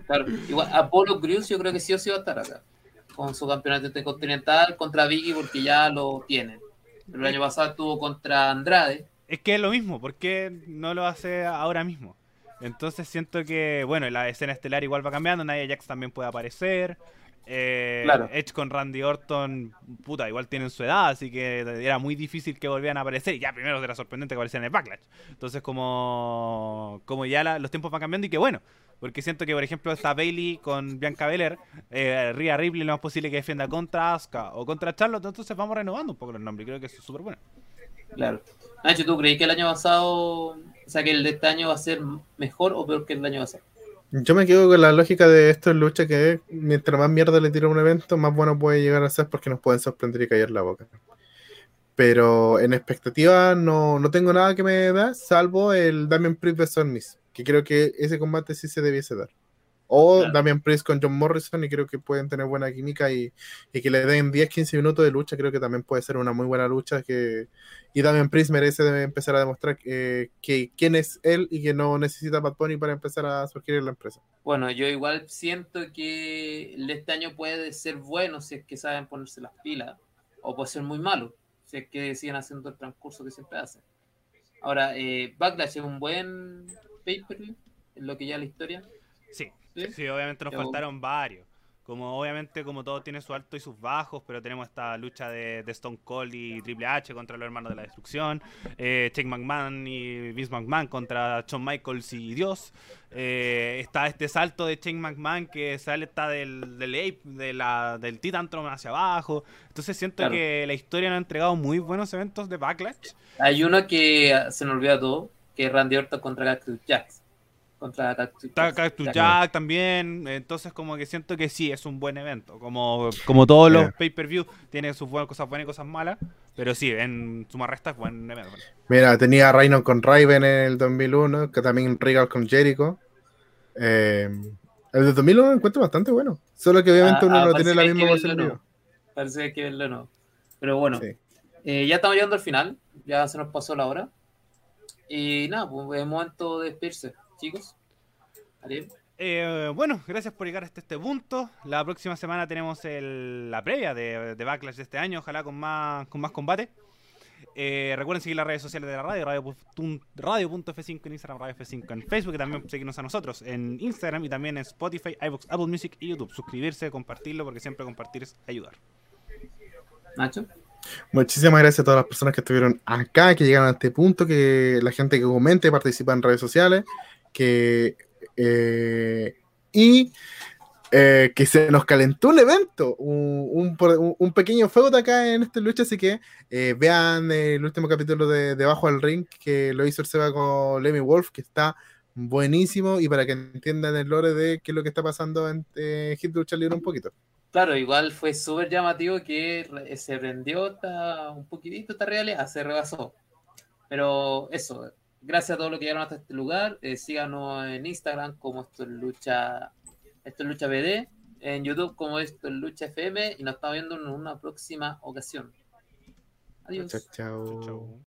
Claro, igual Apollo Crews yo creo que sí o sí va a estar acá. Con su campeonato intercontinental contra Vicky porque ya lo tienen. Pero el año pasado estuvo contra Andrade. Es que es lo mismo, ¿por qué no lo hace ahora mismo? Entonces siento que, bueno, la escena estelar igual va cambiando, Nia Jax también puede aparecer. eh, Claro. Edge con Randy Orton, puta, igual tienen su edad, así que era muy difícil que volvieran a aparecer. Y ya primero era sorprendente que aparecieran en el Backlash. Entonces como, como ya la- los tiempos van cambiando y que bueno. Porque siento que, por ejemplo, está Bailey con Bianca Belair, eh, Rhea Ripley, lo más posible que defienda contra Asuka o contra Charlotte, entonces vamos renovando un poco los nombres. Creo que eso es súper bueno. Claro. Nacho, ¿tú creí que el año pasado, o sea, que el de este año va a ser mejor o peor que el año pasado? Yo me quedo con la lógica de esto en lucha que mientras más mierda le tira un evento, más bueno puede llegar a ser porque nos pueden sorprender y callar la boca. Pero en expectativa no, no tengo nada que me da, salvo el Damian Priest vs. Miss, que creo que ese combate sí se debiese dar. O Claro. Damian Priest con John Morrison y creo que pueden tener buena química y, y que le den 10-15 minutos de lucha, creo que también puede ser una muy buena lucha que y Damian Priest merece empezar a demostrar eh, que quién es él y que no necesita Bad Bunny para empezar a surgir en la empresa. Bueno, yo igual siento que este año puede ser bueno si es que saben ponerse las pilas, o puede ser muy malo si es que siguen haciendo el transcurso que siempre hacen. Ahora, eh, Backlash es un buen pay-per-view, en lo que ya la historia. Sí, ¿sí? Sí, obviamente nos Yo- faltaron varios. Como obviamente como todo tiene su alto y sus bajos, pero tenemos esta lucha de, de Stone Cold y Triple H contra los hermanos de la destrucción, eh, McMahon y Vince McMahon contra Shawn Michaels y Dios. Eh, está este salto de Shane McMahon que sale está del, del Ape, de la, del Titantron hacia abajo. Entonces siento Claro. que la historia nos ha entregado muy buenos eventos de Backlash. Hay uno que ah, se nos olvida todo, que es Randy Orton contra Cactus Jax. Contra Cactus. Jack también, entonces como que siento que sí, es un buen evento. Como, como todos los Yeah. pay-per-view, tiene sus buenas cosas buenas y cosas malas, pero sí, en suma resta es buen evento. Mira, tenía Rhino con Raven en el 2001, que también Regal con Jericho. Eh, el de 2001 lo encuentro bastante bueno, solo que obviamente Ah, uno ah, no tiene la misma vivo. ¿no? Parece que verlo, no. Pero bueno, Sí. Eh, ya estamos llegando al final, ya se nos pasó la hora. Y nada, pues es momento de despedirse, chicos. Ariel. Eh, bueno, gracias por llegar hasta este punto. La próxima semana tenemos el- la previa de, de Backlash de este año, ojalá con más, con más combate. Eh, recuerden seguir las redes sociales de la radio, radio.f5 radio en Instagram, Radio F5 en Facebook y también seguirnos a nosotros en Instagram y también en Spotify, iVoox, Apple Music y YouTube. Suscribirse, compartirlo, porque siempre compartir es ayudar. Nacho. Muchísimas gracias a todas las personas que estuvieron acá, que llegaron a este punto, que la gente que comente, participa en redes sociales, que eh, y eh, que se nos calentó un evento, un, un un- pequeño de acá en esta lucha, así que eh, vean el último capítulo de Debajo del Ring que lo hizo el Seba con Lemmy Wolf, que está buenísimo y para que entiendan el lore de qué es lo que está pasando en eh, Hit un poquito. Claro, igual fue súper llamativo que se prendió un poquitito esta realidad, se rebasó. Pero eso, gracias a todos los que llegaron hasta este lugar. eh, síganos en Instagram como esto es lucha, esto es lucha BD, en YouTube como esto es lucha FM y nos estamos viendo en una próxima ocasión. Adiós. Chao, chao.